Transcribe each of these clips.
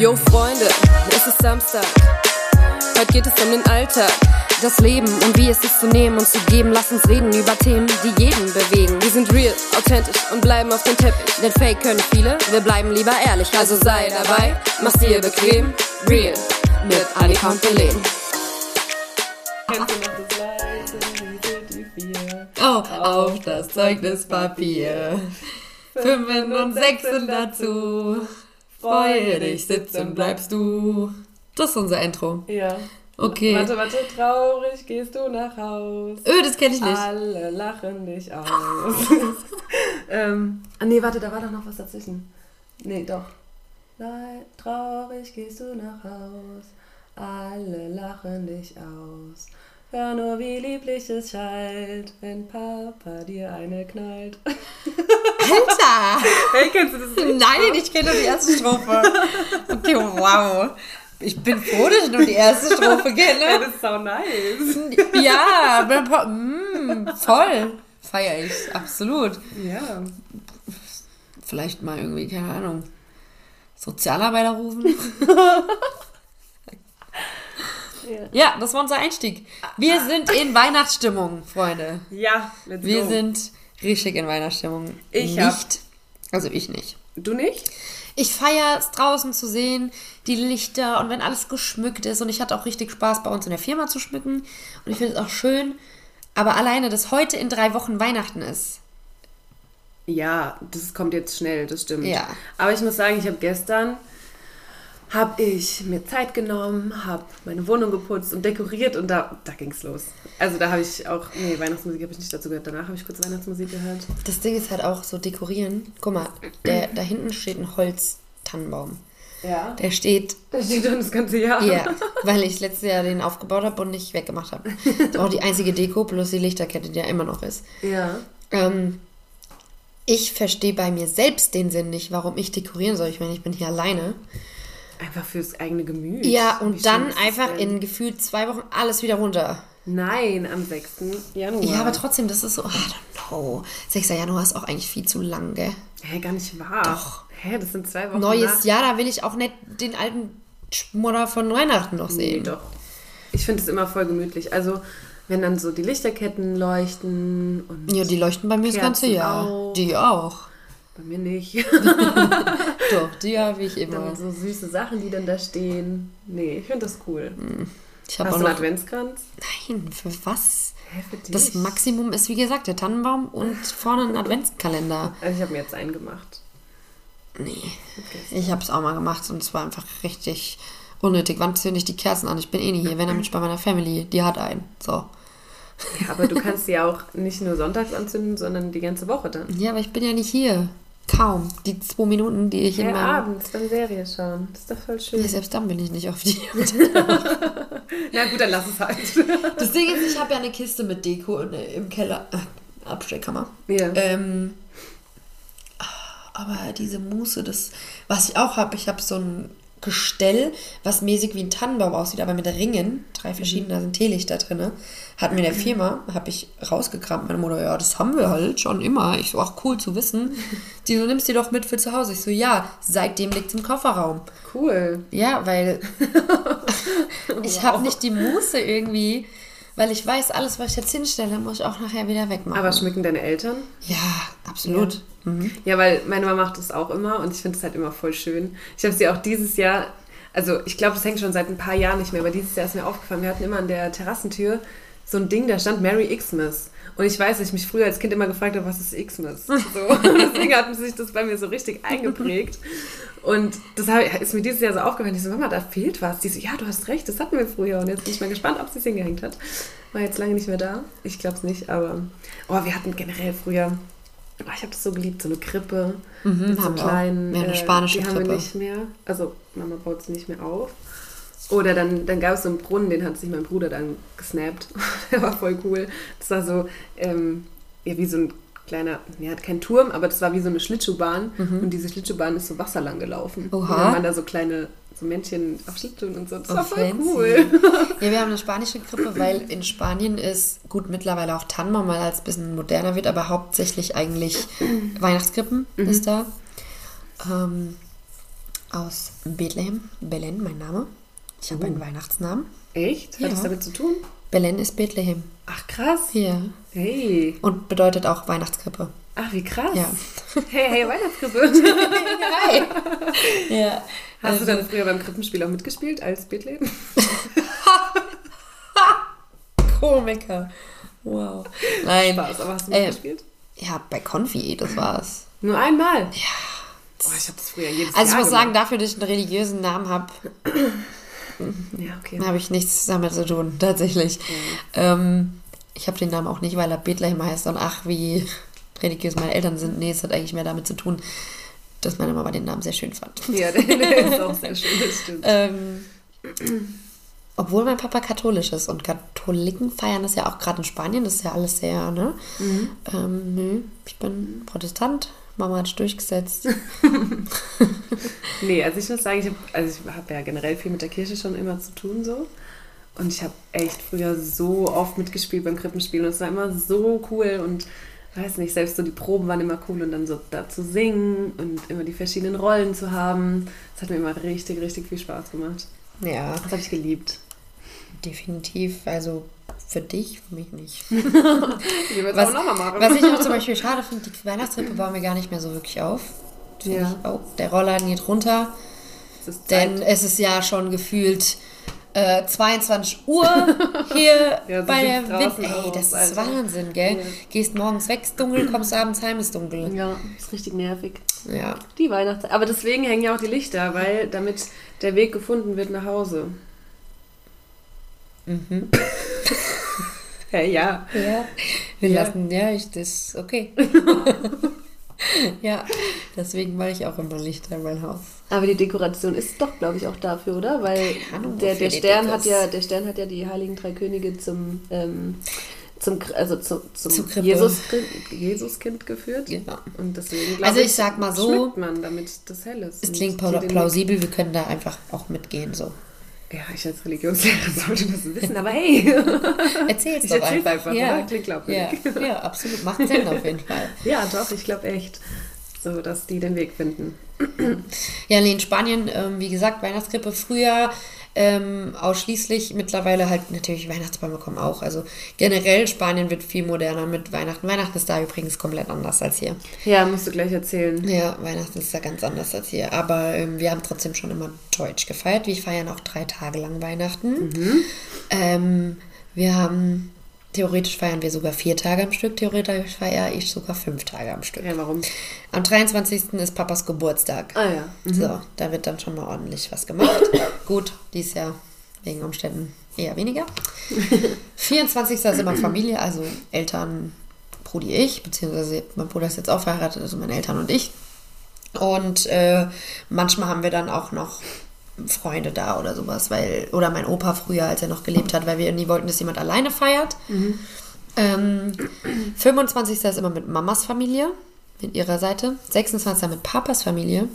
Yo Freunde, es ist Samstag. Heute geht es um den Alltag, das Leben und wie es ist zu nehmen und zu geben. Lass uns reden über Themen, die jeden bewegen. Wir sind real, authentisch und bleiben auf dem Teppich. Denn Fake können viele, wir bleiben lieber ehrlich. Also sei dabei, mach's dir bequem. Real mit Annika und Belen. Kennst du noch das Leid, die vier? Oh, auf das Zeugnispapier. Fünfen und Sechsen dazu. Freue dich, sitzen bleibst du. Das ist unser Intro. Ja. Okay. Warte, warte, traurig gehst du nach Haus. Öh, das kenne ich nicht. Alle lachen dich aus. ähm, ah, nee, warte, da war doch noch was dazwischen. Nee, doch. Traurig gehst du nach Haus. Alle lachen dich aus. Hör nur, wie lieblich es schallt, wenn Papa dir eine knallt. Alter! Hey, kennst du das nicht? Nein, ich kenne nur die erste Strophe. Okay, wow. Ich bin froh, dass ich nur die erste Strophe kenne. das ist so nice. Ja, pa- mm, voll. Feier ich, absolut. Ja. Vielleicht mal irgendwie, keine Ahnung, Sozialarbeiter rufen. Ja. Ja, das war unser Einstieg. Wir sind in Weihnachtsstimmung, Freunde. Ja, let's Wir go. sind richtig in Weihnachtsstimmung. Ich nicht. hab- Also ich nicht. Du nicht? Ich feiere es draußen zu sehen, die Lichter und wenn alles geschmückt ist. Und ich hatte auch richtig Spaß bei uns in der Firma zu schmücken. Und ich finde es auch schön. Aber alleine, dass heute in drei Wochen Weihnachten ist. Ja, das kommt jetzt schnell, das stimmt. Ja. Aber ich muss sagen, ich habe gestern habe ich mir Zeit genommen, habe meine Wohnung geputzt und dekoriert und da, da ging es los. Also da habe ich auch, nee, Weihnachtsmusik habe ich nicht dazu gehört. Danach habe ich kurz Weihnachtsmusik gehört. Das Ding ist halt auch so dekorieren. Guck mal, der, da hinten steht ein Holztannenbaum. Ja. Der steht Da steht dann das ganze Jahr. Ja, weil ich letztes Jahr den aufgebaut habe und nicht weggemacht habe. Das ist auch die einzige Deko plus die Lichterkette, die ja immer noch ist. Ja. Ähm, ich verstehe bei mir selbst den Sinn nicht, warum ich dekorieren soll. Ich meine, ich bin hier alleine. Einfach fürs eigene Gemüt. Ja, und dann einfach in gefühlt zwei Wochen alles wieder runter. Nein, am 6. Januar. Ja, aber trotzdem, das ist so, I don't know. 6. Januar ist auch eigentlich viel zu lang, gell? Hä, gar nicht wahr. Doch. Hä, das sind zwei Wochen Neues nach. Jahr, da will ich auch nicht den alten Schmodder von Weihnachten noch Nee, sehen. doch. Ich finde es immer voll gemütlich. Also, wenn dann so die Lichterketten leuchten und Ja, die leuchten bei mir das ganze Kerzen Jahr. auch. Die auch. Bei mir nicht. Doch, die habe ich immer. Dann so süße Sachen, die dann da stehen. Nee, ich finde das cool. Ich habe Hast auch du einen. Adventskranz? Nein, für was? Hä, für dich? Das Maximum ist, wie gesagt, der Tannenbaum und vorne ein Adventskalender. Also ich habe mir jetzt einen gemacht. Nee, ich habe es auch mal gemacht und es war einfach richtig unnötig. Wann zünde ich die Kerzen an? Ich bin eh nicht hier, wenn dann bin ich bei meiner Family. Die hat einen. So. Ja, aber du kannst sie auch nicht nur sonntags anzünden, sondern die ganze Woche dann. Ja, aber ich bin ja nicht hier. Kaum. Die zwei Minuten, die ich in Ja, meinem... abends dann Serie schauen. Das ist doch voll schön. Ja, selbst dann bin ich nicht auf die. Na gut, dann lass es halt. Das Ding ist, ich habe ja eine Kiste mit Deko in, im Keller. Äh, Abstellkammer. Ja. Ähm, aber diese Muße, das, was ich auch habe, ich habe so ein Gestell, was mäßig wie ein Tannenbaum aussieht, aber mit Ringen, drei verschiedene, da sind Teelichter drin. Hat mir in der Firma, habe ich rausgekramt. Meine Mutter, ja, das haben wir halt schon immer. Ich so, ach cool zu wissen. Die so, nimmst die doch mit für zu Hause. Ich so, ja, seitdem liegt im Kofferraum. Cool. Ja, weil ich habe nicht die Muße irgendwie, weil ich weiß, alles, was ich jetzt hinstelle, muss ich auch nachher wieder wegmachen. Aber schmücken deine Eltern? ja, absolut. Mhm. Ja, weil meine Mama macht das auch immer und ich finde es halt immer voll schön. Ich habe sie auch dieses Jahr, also ich glaube, das hängt schon seit ein paar Jahren nicht mehr, aber dieses Jahr ist mir aufgefallen, wir hatten immer an der Terrassentür so ein Ding, da stand Merry Xmas. Und ich weiß, dass ich mich früher als Kind immer gefragt habe, was ist Xmas? So, deswegen hat sich das bei mir so richtig eingeprägt. Und das ist mir dieses Jahr so aufgefallen. Ich so, Mama, da fehlt was. Die so, ja, du hast recht, das hatten wir früher. Und jetzt bin ich mal gespannt, ob sie es hingehängt hat. War jetzt lange nicht mehr da. Ich glaube es nicht, aber oh, wir hatten generell früher, oh, ich habe das so geliebt, so eine Krippe mit so kleinen. Wir haben eine äh, spanische die haben wir Krippe. nicht mehr. Also Mama baut sie nicht mehr auf. Oder dann, dann gab es so einen Brunnen, den hat sich mein Bruder dann gesnappt. Der war voll cool. Das war so, ähm, ja, wie so ein kleiner, ja, kein Turm, aber das war wie so eine Schlittschuhbahn. Und diese Schlittschuhbahn ist so wasserlang gelaufen. Mhm. Oha. Und dann waren da so kleine so Männchen auf Schlittschuhen und so. Das Oh, war voll fancy. cool. Ja, wir haben eine spanische Krippe, weil in Spanien ist gut mittlerweile auch Tannenbaum, weil es ein bisschen moderner wird, aber hauptsächlich eigentlich Weihnachtskrippen ist da. Ähm, aus Bethlehem. Belen, mein Name. Ich habe einen Weihnachtsnamen. Echt? Hat Ja. das damit zu tun? Belen ist Bethlehem. Ach, krass. Ja. Hey. Und bedeutet auch Weihnachtskrippe. Ach, wie krass. Ja. Hey, hey, Weihnachtskrippe. Hi. ja. Hast Also, du dann früher beim Krippenspiel auch mitgespielt als Bethlehem? Komiker. Wow. Nein. Spaß, aber hast du Äh, mitgespielt? Ja, bei Konfi, das war's. Nur einmal? Ja. Oh, ich habe das früher jedes Also ich Jahr muss sagen, gemacht. dafür, dass ich einen religiösen Namen habe, Ja, okay. habe ich nichts damit zu tun, tatsächlich. Ähm, ich habe den Namen auch nicht, weil er Bethlehem heißt und ach, wie religiös meine Eltern sind. Nee, es hat eigentlich mehr damit zu tun, dass meine Mama den Namen sehr schön fand. Ja, der, ist auch sehr schön, das stimmt. Ähm, obwohl mein Papa katholisch ist und Katholiken feiern das ja auch gerade in Spanien, das ist ja alles sehr, ne? Ähm, nö, ich bin Protestant, Mama hat sich durchgesetzt. Nee, also ich muss sagen, ich habe also ich hab ja generell viel mit der Kirche schon immer zu tun so. Und ich habe echt früher so oft mitgespielt beim Krippenspiel und es war immer so cool und weiß nicht, selbst so die Proben waren immer cool und dann so da zu singen und immer die verschiedenen Rollen zu haben. Das hat mir immer richtig, richtig viel Spaß gemacht. Ja, Das habe ich geliebt. definitiv. Also für dich, für mich nicht. Ich Was, auch nochmal machen. was ich auch zum Beispiel schade finde, die Weihnachtstrippe bauen wir gar nicht mehr so wirklich auf. Ja. Ich, oh, der Rollladen geht runter, Es denn es ist ja schon gefühlt äh, 22 Uhr hier Ja, so bei der Wind. Ey, aus, das ist Alter. Wahnsinn, gell? Ja. Gehst morgens weg, ist dunkel, kommst abends heim, ist dunkel. ja, ist richtig nervig. Ja. Die Weihnachtszeit. Aber deswegen hängen ja auch die Lichter, weil damit der Weg gefunden wird nach Hause. Mhm. Ja, ja. Ja, wir Ja. lassen, ja, ich, das, okay. ja, deswegen mache ich auch immer Lichter in mein Haus. Aber die Dekoration ist doch, glaube ich, auch dafür, oder? Weil Ahnung, der, der Stern hat ja, der Stern hat ja die Heiligen Drei Könige zum, ähm, zum, also zum, zum Krippe. Jesus, Jesuskind geführt. Genau. Und deswegen, Also ich sag mal so, schmückt man, damit das hell ist. Es klingt plausibel, wir können da einfach auch mitgehen, so. Ja, ich als Religionslehrerin sollte das wissen, aber hey. Erzähl's Ich doch erzähl's einfach. einfach, ja. oder? Klingt glaubwürdig. Ja, ja, absolut. Macht Sinn auf jeden Fall. ja, doch, ich glaube echt. So, dass die den Weg finden. Ja, nee, in Spanien, ähm, wie gesagt, Weihnachtskrippe früher ähm, ausschließlich. Mittlerweile halt natürlich Weihnachtsbäume kommen auch. Also generell Spanien wird viel moderner mit Weihnachten. Weihnachten ist da übrigens komplett anders als hier. Ja, musst du gleich erzählen. Ja, Weihnachten ist da ganz anders als hier. Aber ähm, wir haben trotzdem schon immer Deutsch gefeiert. Wir feiern auch drei Tage lang Weihnachten. Ähm, wir haben, theoretisch feiern wir sogar vier Tage am Stück. Theoretisch feiere ich sogar fünf Tage am Stück. Ja, warum? Am 23. ist Papas Geburtstag. Ah ja. So, da wird dann schon mal ordentlich was gemacht. Gut, dies Jahr wegen Umständen eher weniger. 24. ist immer Familie, also Eltern, Brudi, ich, beziehungsweise mein Bruder ist jetzt auch verheiratet, also meine Eltern und ich. Und äh, manchmal haben wir dann auch noch Freunde da oder sowas, weil, oder mein Opa früher, als er noch gelebt hat, weil wir nie wollten, dass jemand alleine feiert. Ähm, 25. ist immer mit Mamas Familie, mit ihrer Seite. 26. mit Papas Familie.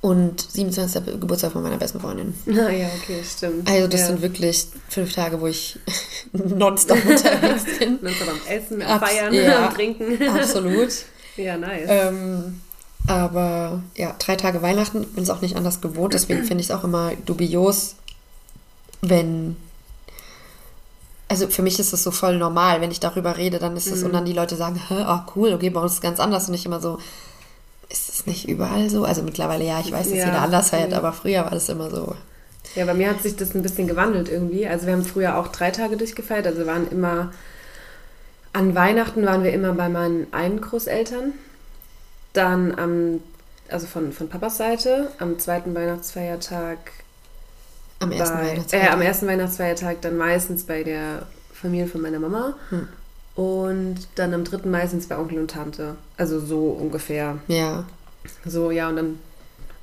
Und 27. Geburtstag von meiner besten Freundin. Na ja, okay, stimmt. Also das ja. sind wirklich fünf Tage, wo ich nonstop unterwegs bin. So beim Essen, am Abs- Feiern, ja. am Trinken. Absolut. Ja, nice. Ähm, aber ja, drei Tage Weihnachten, ich bin es auch nicht anders gewohnt, deswegen finde ich es auch immer dubios, wenn. Also für mich ist es so voll normal, wenn ich darüber rede, dann ist es und dann die Leute sagen, Hä, oh cool, okay, bei uns ist es ganz anders und ich immer so, ist es nicht überall so? Also mittlerweile ja, ich weiß, dass Ja, jeder anders feiert, ja. aber früher war das immer so. Ja, bei mir hat sich das ein bisschen gewandelt irgendwie. Also wir haben früher auch drei Tage durchgefeiert. Also waren immer, an Weihnachten waren wir immer bei meinen einen Großeltern. Dann am, also von, von Papas Seite, am zweiten Weihnachtsfeiertag Am ersten bei, äh, Weihnachtsfeiertag. am ersten Weihnachtsfeiertag dann meistens bei der Familie von meiner Mama. Hm. Und dann am dritten meistens bei Onkel und Tante. Also so ungefähr. Ja. So, ja, und dann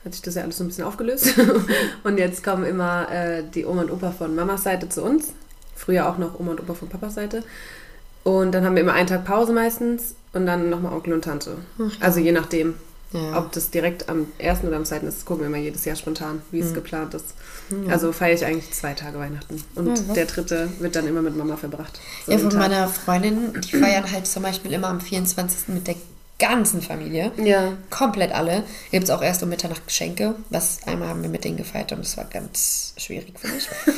hat sich das ja alles so ein bisschen aufgelöst. und jetzt kommen immer äh, die Oma und Opa von Mamas Seite zu uns. Früher auch noch Oma und Opa von Papas Seite. Und dann haben wir immer einen Tag Pause meistens und dann nochmal Onkel und Tante. Also je nachdem, ja. ob das direkt am ersten oder am zweiten ist, gucken wir immer jedes Jahr spontan, wie Hm. es geplant ist. Also feiere ich eigentlich zwei Tage Weihnachten. Und Ja, der dritte wird dann immer mit Mama verbracht. So Ja, von Tag. meiner Freundin, die feiern halt zum Beispiel immer am 24. mit der ganzen Familie. Ja. Komplett alle. Gibt es auch erst um Mitternacht Geschenke. Was einmal haben wir mit denen gefeiert und das war ganz schwierig für mich.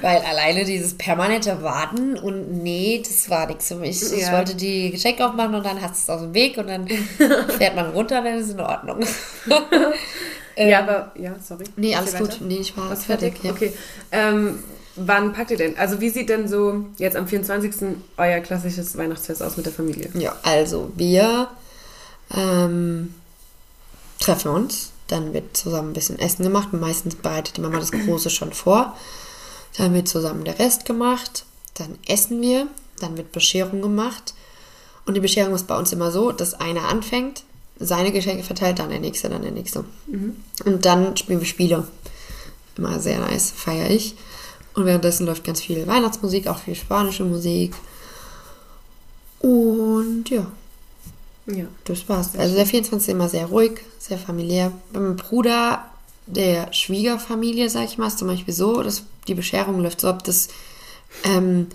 Weil alleine dieses permanente Warten und nee, das war nichts für mich. Ich Ja. wollte die Geschenke aufmachen und dann hast du es aus dem Weg und dann fährt man runter, dann ist es in Ordnung. ja, aber, ja, sorry. Ähm, Nee, alles gut. Nee, ich war Was fertig? ja. Okay. Ähm, wann packt ihr denn? Also wie sieht denn so jetzt am 24. euer klassisches Weihnachtsfest aus mit der Familie? Ja, also wir ähm, treffen uns, dann wird zusammen ein bisschen Essen gemacht. Meistens bereitet die Mama das Große schon vor. Dann wird zusammen der Rest gemacht. Dann essen wir. Dann wird Bescherung gemacht. Und die Bescherung ist bei uns immer so, dass einer anfängt, seine Geschenke verteilt, dann der nächste, dann der nächste. Und dann spielen wir Spiele. Immer sehr nice, feiere ich. Und währenddessen läuft ganz viel Weihnachtsmusik, auch viel spanische Musik. Und ja, Ja. das war's. Also der 24. immer sehr ruhig, sehr familiär. Bei meinem Bruder, der Schwiegerfamilie, sag ich mal, ist zum Beispiel so, dass die Bescherung läuft so ab, dass ähm,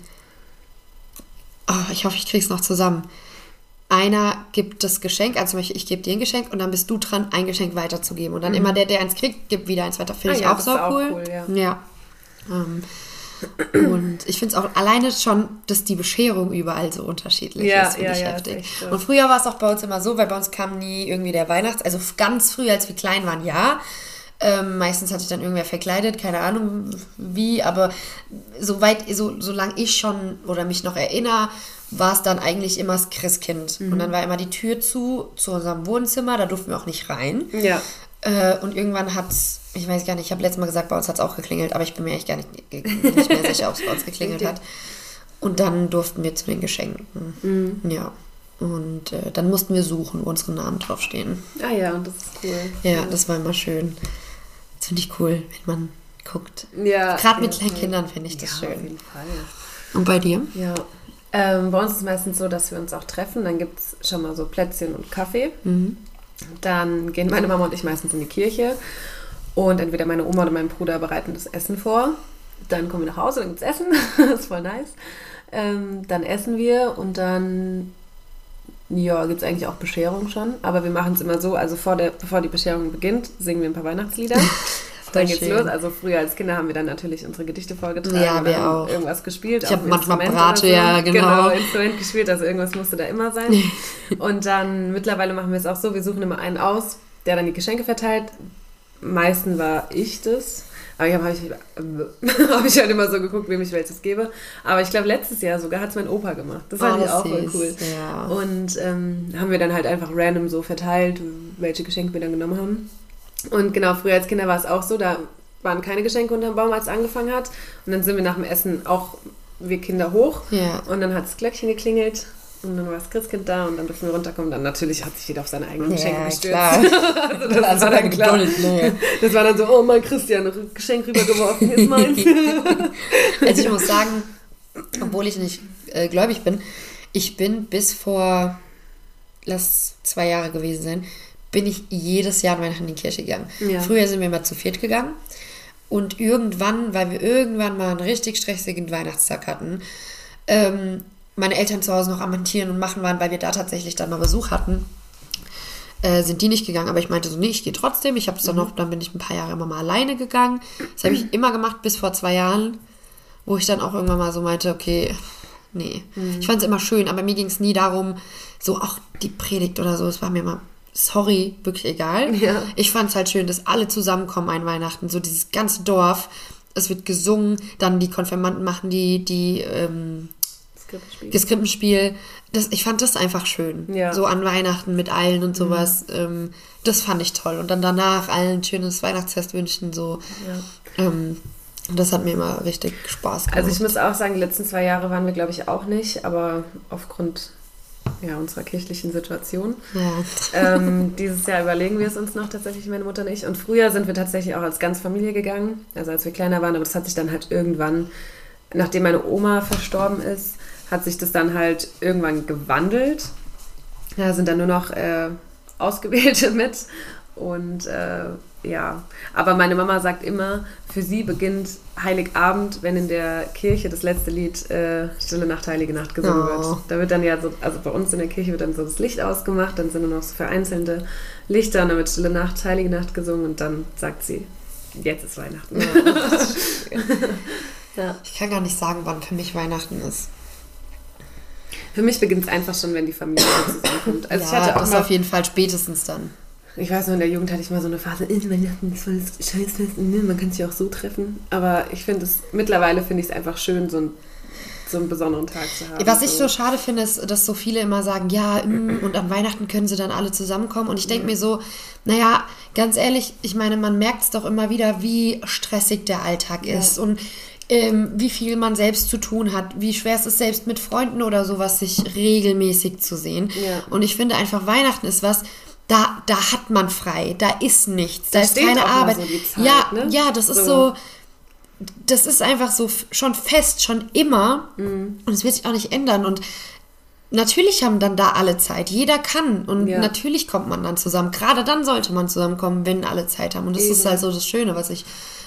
oh, ich hoffe, ich krieg's noch zusammen. Einer gibt das Geschenk, also zum Beispiel ich gebe dir ein Geschenk und dann bist du dran, ein Geschenk weiterzugeben. Und dann immer der, der eins kriegt, gibt wieder eins weiter. Finde Ah ich ja, auch so cool. cool, ja. ja. Ähm, und ich finde es auch alleine schon, dass die Bescherung überall so unterschiedlich Ja, ist, finde ja, ich ja, heftig. so. Und früher war es auch bei uns immer so, weil bei uns kam nie irgendwie der Weihnachts-, also ganz früh, als wir klein waren, ja. Ähm, meistens hat sich dann irgendwer verkleidet, keine Ahnung wie, aber soweit, so, solange ich schon oder mich noch erinnere, war es dann eigentlich immer das Christkind. Und dann war immer die Tür zu, zu unserem Wohnzimmer, da durften wir auch nicht rein. Ja. Äh, und irgendwann hat's, ich weiß gar nicht, ich habe letztes Mal gesagt, bei uns hat es auch geklingelt, aber ich bin mir echt gar nicht, nicht mehr sicher, ob es bei uns geklingelt hat. Und dann durften wir zu den Geschenken. Ja. Und äh, dann mussten wir suchen, wo unsere Namen draufstehen. Ah ja, und das ist cool. Ja, das war immer schön. Das finde ich cool, wenn man guckt. Ja. Gerade mit ja, kleinen ja. Kindern finde ich das ja, Auf schön. jeden Fall. Und bei dir? Ja. Ähm, bei uns ist es meistens so, dass wir uns auch treffen. Dann gibt es schon mal so Plätzchen und Kaffee. Mhm. Dann gehen meine Mama und ich meistens in die Kirche. Und entweder meine Oma oder mein Bruder bereiten das Essen vor. Dann kommen wir nach Hause, dann gibt es Essen. das ist voll nice. Ähm, dann essen wir und dann ja, gibt es eigentlich auch Bescherung schon. Aber wir machen es immer so, also vor der, bevor die Bescherung beginnt, singen wir ein paar Weihnachtslieder. dann geht's schön. los. Also früher als Kinder haben wir dann natürlich unsere Gedichte vorgetragen. Ja, wir haben auch. Irgendwas gespielt. Ich auf hab dem manchmal oder so. ja, genau. Genau, Instrument gespielt, also irgendwas musste da immer sein. und dann mittlerweile machen wir es auch so, wir suchen immer einen aus, der dann die Geschenke verteilt. Meistens war ich das. Aber ich habe hab ich, hab ich halt immer so geguckt, wem ich welches gebe. Aber ich glaube, letztes Jahr sogar hat es mein Opa gemacht. Das fand Oh, ich auch voll cool. ja. Und ähm, haben wir dann halt einfach random so verteilt, welche Geschenke wir dann genommen haben. Und genau, früher als Kinder war es auch so, da waren keine Geschenke unterm Baum, als es angefangen hat. Und dann sind wir nach dem Essen auch, wir Kinder hoch. Ja. Und dann hat das Glöckchen geklingelt. Und dann war das Christkind da und dann durften wir runterkommen. Dann natürlich hat sich jeder auf seine eigenen Geschenke Ja, gestürzt. also das Also war dann klar. Ne? Das war dann so, oh mein Christian, ein Geschenk rübergeworfen, ist meins. Also ich muss sagen, obwohl ich nicht äh, gläubig bin, ich bin bis vor, lass zwei Jahre gewesen sein, bin ich jedes Jahr an Weihnachten in die Kirche gegangen. Ja. Früher sind wir immer zu viert gegangen. Und irgendwann, weil wir irgendwann mal einen richtig stressigen Weihnachtstag hatten, ähm, meine Eltern zu Hause noch am Montieren und machen waren, weil wir da tatsächlich dann mal Besuch hatten, äh, sind die nicht gegangen. Aber ich meinte so, nee, ich gehe trotzdem. Ich habe es dann noch, dann bin ich ein paar Jahre immer mal alleine gegangen. Das habe ich immer gemacht bis vor zwei Jahren, wo ich dann auch irgendwann mal so meinte, okay, nee. Ich fand es immer schön, aber mir ging es nie darum, so auch die Predigt oder so, es war mir immer, sorry, wirklich egal. Ja. Ich fand es halt schön, dass alle zusammenkommen ein Weihnachten, so dieses ganze Dorf. Es wird gesungen, dann die Konfirmanden machen die, die ähm, Skriptspiel. das ich fand das einfach schön. Ja. Mhm. So an Weihnachten mit allen und sowas. Ähm, das fand ich toll. Und dann danach allen ein schönes Weihnachtsfest wünschen. So. Ja. Ähm, das hat mir immer richtig Spaß gemacht. Also ich muss auch sagen, die letzten zwei Jahre waren wir, glaube ich, auch nicht, aber aufgrund ja, unserer kirchlichen Situation. ja. ähm, dieses Jahr überlegen wir es uns noch tatsächlich, meine Mutter und ich. Und früher sind wir tatsächlich auch als ganze Familie gegangen, also als wir kleiner waren, aber das hat sich dann halt irgendwann, nachdem meine Oma verstorben ist, hat sich das dann halt irgendwann gewandelt. Da sind dann nur noch äh, Ausgewählte mit und äh, ja. Aber meine Mama sagt immer, für sie beginnt Heiligabend, wenn in der Kirche das letzte Lied äh, Stille Nacht, Heilige Nacht gesungen Oh. wird. Da wird dann ja so, also bei uns in der Kirche wird dann so das Licht ausgemacht, dann sind nur noch so vereinzelte Lichter und dann wird Stille Nacht, Heilige Nacht gesungen und dann sagt sie, jetzt ist Weihnachten. ja. Ich kann gar nicht sagen, wann für mich Weihnachten ist. Für mich beginnt es einfach schon, wenn die Familie zusammenkommt. Also ich ja, hatte auch das auf jeden Fall spätestens dann. Ich weiß noch, in der Jugend hatte ich mal so eine Phase, Weihnachten ist voll das Scheißfest, ne, man kann sich auch so treffen. Aber ich finde es, mittlerweile finde ich es einfach schön, so, ein, so einen besonderen Tag zu haben. Was ich so schade finde, ist, dass so viele immer sagen, ja, mm, und am Weihnachten können sie dann alle zusammenkommen. Und ich denke mir so, naja, ganz ehrlich, ich meine, man merkt es doch immer wieder, wie stressig der Alltag ist und ähm, wie viel man selbst zu tun hat, wie schwer es ist, selbst mit Freunden oder sowas sich regelmäßig zu sehen. Ja. Und ich finde einfach, Weihnachten ist was, da, da hat man frei, da ist nichts, da, Da ist keine Arbeit. so Zeit, ja, ne? ja, das ist So. so das ist einfach so schon fest, schon immer. Mhm. Und es wird sich auch nicht ändern. Und natürlich haben dann da alle Zeit. Jeder kann. Und Ja. natürlich kommt man dann zusammen. Gerade dann sollte man zusammenkommen, wenn alle Zeit haben. Und das ist Eben. halt so das Schöne, was ich,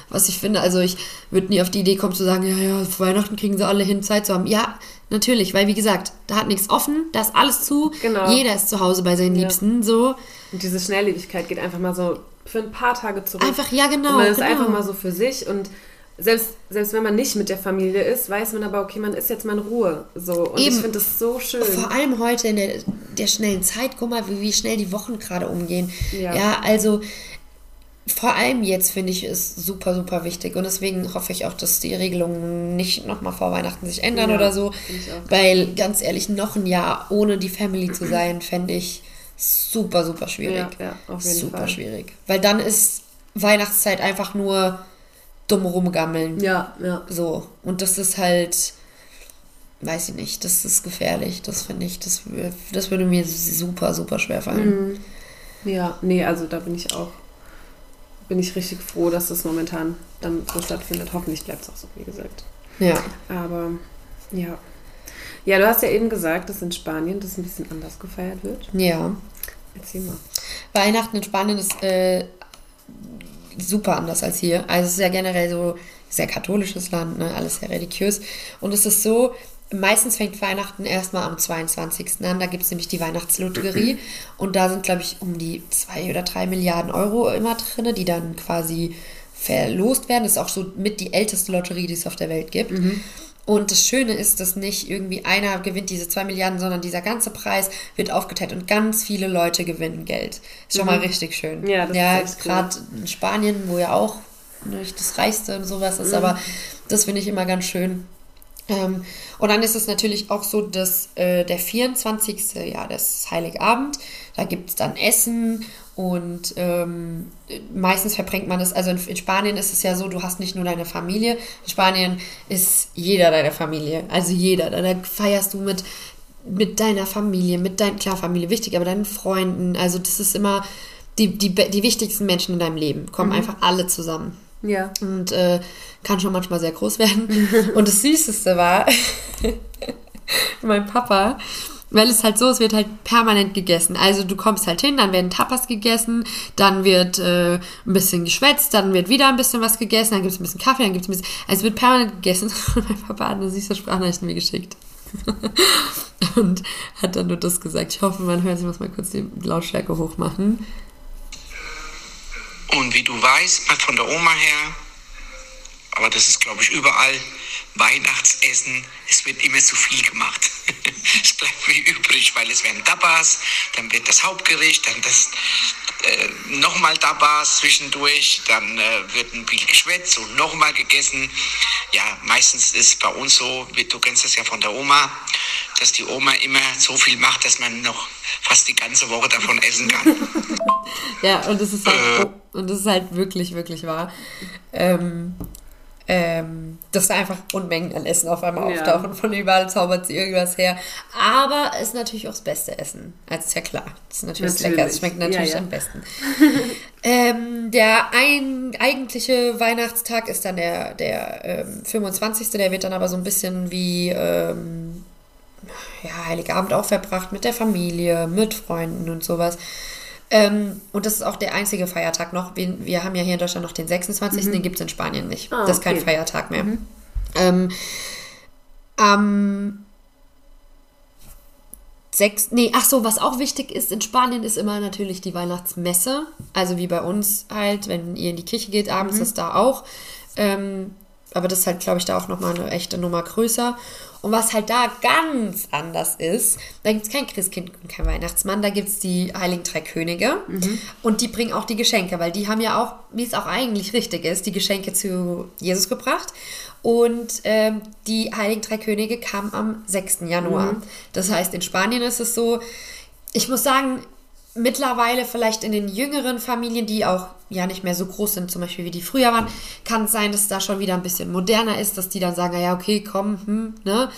was ich finde. Also ich würde nie auf die Idee kommen zu sagen, ja, ja, vor Weihnachten kriegen sie alle hin, Zeit zu haben. Ja, natürlich, weil wie gesagt, da hat nichts offen, da ist alles zu. Genau. Jeder ist zu Hause bei seinen Ja. Liebsten. So. Und diese Schnelllebigkeit geht einfach mal so für ein paar Tage zurück. Einfach, ja, genau, Und man ist genau. einfach mal so für sich und selbst, selbst wenn man nicht mit der Familie ist, weiß man aber, okay, man ist jetzt mal in Ruhe. So. Und Eben. ich finde das so schön. Vor allem heute in der, der schnellen Zeit, guck mal, wie, wie schnell die Wochen gerade umgehen. Ja. Ja. also vor allem jetzt finde ich es super, super wichtig. Und deswegen hoffe ich auch, dass die Regelungen nicht nochmal vor Weihnachten sich ändern Ja, oder so. Weil ganz ehrlich, noch ein Jahr ohne die Family zu sein, fände ich super, super schwierig. Ja, ja, auf jeden super Fall. schwierig. Weil dann ist Weihnachtszeit einfach nur dumm rumgammeln. Ja, ja. So. Und das ist halt, weiß ich nicht, das ist gefährlich. Das finde ich, das, das würde mir super, super schwer fallen. Ja, nee, also da bin ich auch, bin ich richtig froh, dass das momentan dann so stattfindet. Hoffentlich bleibt es auch so, wie gesagt. Ja. Aber ja. Ja, du hast ja eben gesagt, dass in Spanien das ein bisschen anders gefeiert wird. Ja. Erzähl mal. Weihnachten in Spanien ist äh, super anders als hier. Also es ist ja generell so sehr katholisches Land, ne? alles sehr religiös. Und es ist so, meistens fängt Weihnachten erstmal am 22. an. Da gibt es nämlich die Weihnachtslotterie. Und da sind, glaube ich, um die zwei oder drei Milliarden Euro immer drin, die dann quasi verlost werden. Das ist auch so mit die älteste Lotterie, die es auf der Welt gibt. Und das Schöne ist, dass nicht irgendwie einer gewinnt diese zwei Milliarden, sondern dieser ganze Preis wird aufgeteilt und ganz viele Leute gewinnen Geld. Ist schon mal richtig schön. Mhm. Ja, das ja ist echt cool. gerade in Spanien, wo ja auch nicht das Reichste und sowas Mhm. ist, aber das finde ich immer ganz schön. Ähm, und dann ist es natürlich auch so, dass äh, der 24. Ja, das ist Heiligabend, da gibt es dann Essen und ähm, meistens verbringt man das, also in, in Spanien ist es ja so, du hast nicht nur deine Familie, in Spanien ist jeder deine Familie, also jeder, da, da feierst du mit, mit deiner Familie, mit deiner, klar Familie wichtig, aber deinen Freunden, also das ist immer die, die, die wichtigsten Menschen in deinem Leben, kommen einfach alle zusammen Ja. und äh, kann schon manchmal sehr groß werden. Und das Süßeste war, mein Papa, weil es halt so, es wird halt permanent gegessen. Also du kommst halt hin, dann werden Tapas gegessen, dann wird äh, ein bisschen geschwätzt, dann wird wieder ein bisschen was gegessen, dann gibt es ein bisschen Kaffee, dann gibt es ein bisschen, also es wird permanent gegessen. Und mein Papa hat eine süße Sprachnachricht mir geschickt. Und hat dann nur das gesagt. Ich hoffe, man hört, ich muss mal kurz die Lautstärke hochmachen. Und wie du weißt, mal von der Oma her, aber das ist, glaube ich, überall, Weihnachtsessen, es wird immer zu viel gemacht. es bleibt wie übrig, weil es werden Tapas, dann wird das Hauptgericht, dann das äh, nochmal Tapas zwischendurch, dann äh, wird ein viel geschwätzt und nochmal gegessen. Ja, meistens ist bei uns so, wie du kennst das ja von der Oma, dass die Oma immer so viel macht, dass man noch fast die ganze Woche davon essen kann. Ja, und das ist halt, oh, und das ist halt wirklich, wirklich wahr. Ähm, ähm, dass da einfach Unmengen an Essen auf einmal Ja. auftauchen. Von überall zaubert sie irgendwas her. Aber es ist natürlich auch das beste Essen. Also ist ja klar. Das ist natürlich, Natürlich. lecker. Es schmeckt natürlich Ja, ja. am besten. ähm, der ein, eigentliche Weihnachtstag ist dann der, der ähm, 25. Der wird dann aber so ein bisschen wie ähm, ja, Heiligabend auch verbracht mit der Familie, mit Freunden und sowas. Ähm, und das ist auch der einzige Feiertag noch. Wir, wir haben ja hier in Deutschland noch den 26., den gibt es in Spanien nicht. Ah, das ist kein okay. Feiertag mehr. Ähm, am 6. Nee, ach so, was auch wichtig ist in Spanien ist immer natürlich die Weihnachtsmesse. Also wie bei uns halt, wenn ihr in die Kirche geht, abends ist da auch. Ähm, aber das ist halt, glaube ich, da auch nochmal eine echte Nummer größer. Und was halt da ganz anders ist, da gibt es kein Christkind und kein Weihnachtsmann, da gibt es die Heiligen Drei Könige. Und die bringen auch die Geschenke, weil die haben ja auch, wie es auch eigentlich richtig ist, die Geschenke zu Jesus gebracht. Und ähm, die Heiligen Drei Könige kamen am 6. Januar. Das heißt, in Spanien ist es so, ich muss sagen, mittlerweile vielleicht in den jüngeren Familien, die auch ja nicht mehr so groß sind, zum Beispiel wie die früher waren, kann es sein, dass da schon wieder ein bisschen moderner ist, dass die dann sagen, ja, okay, komm, hm, ne?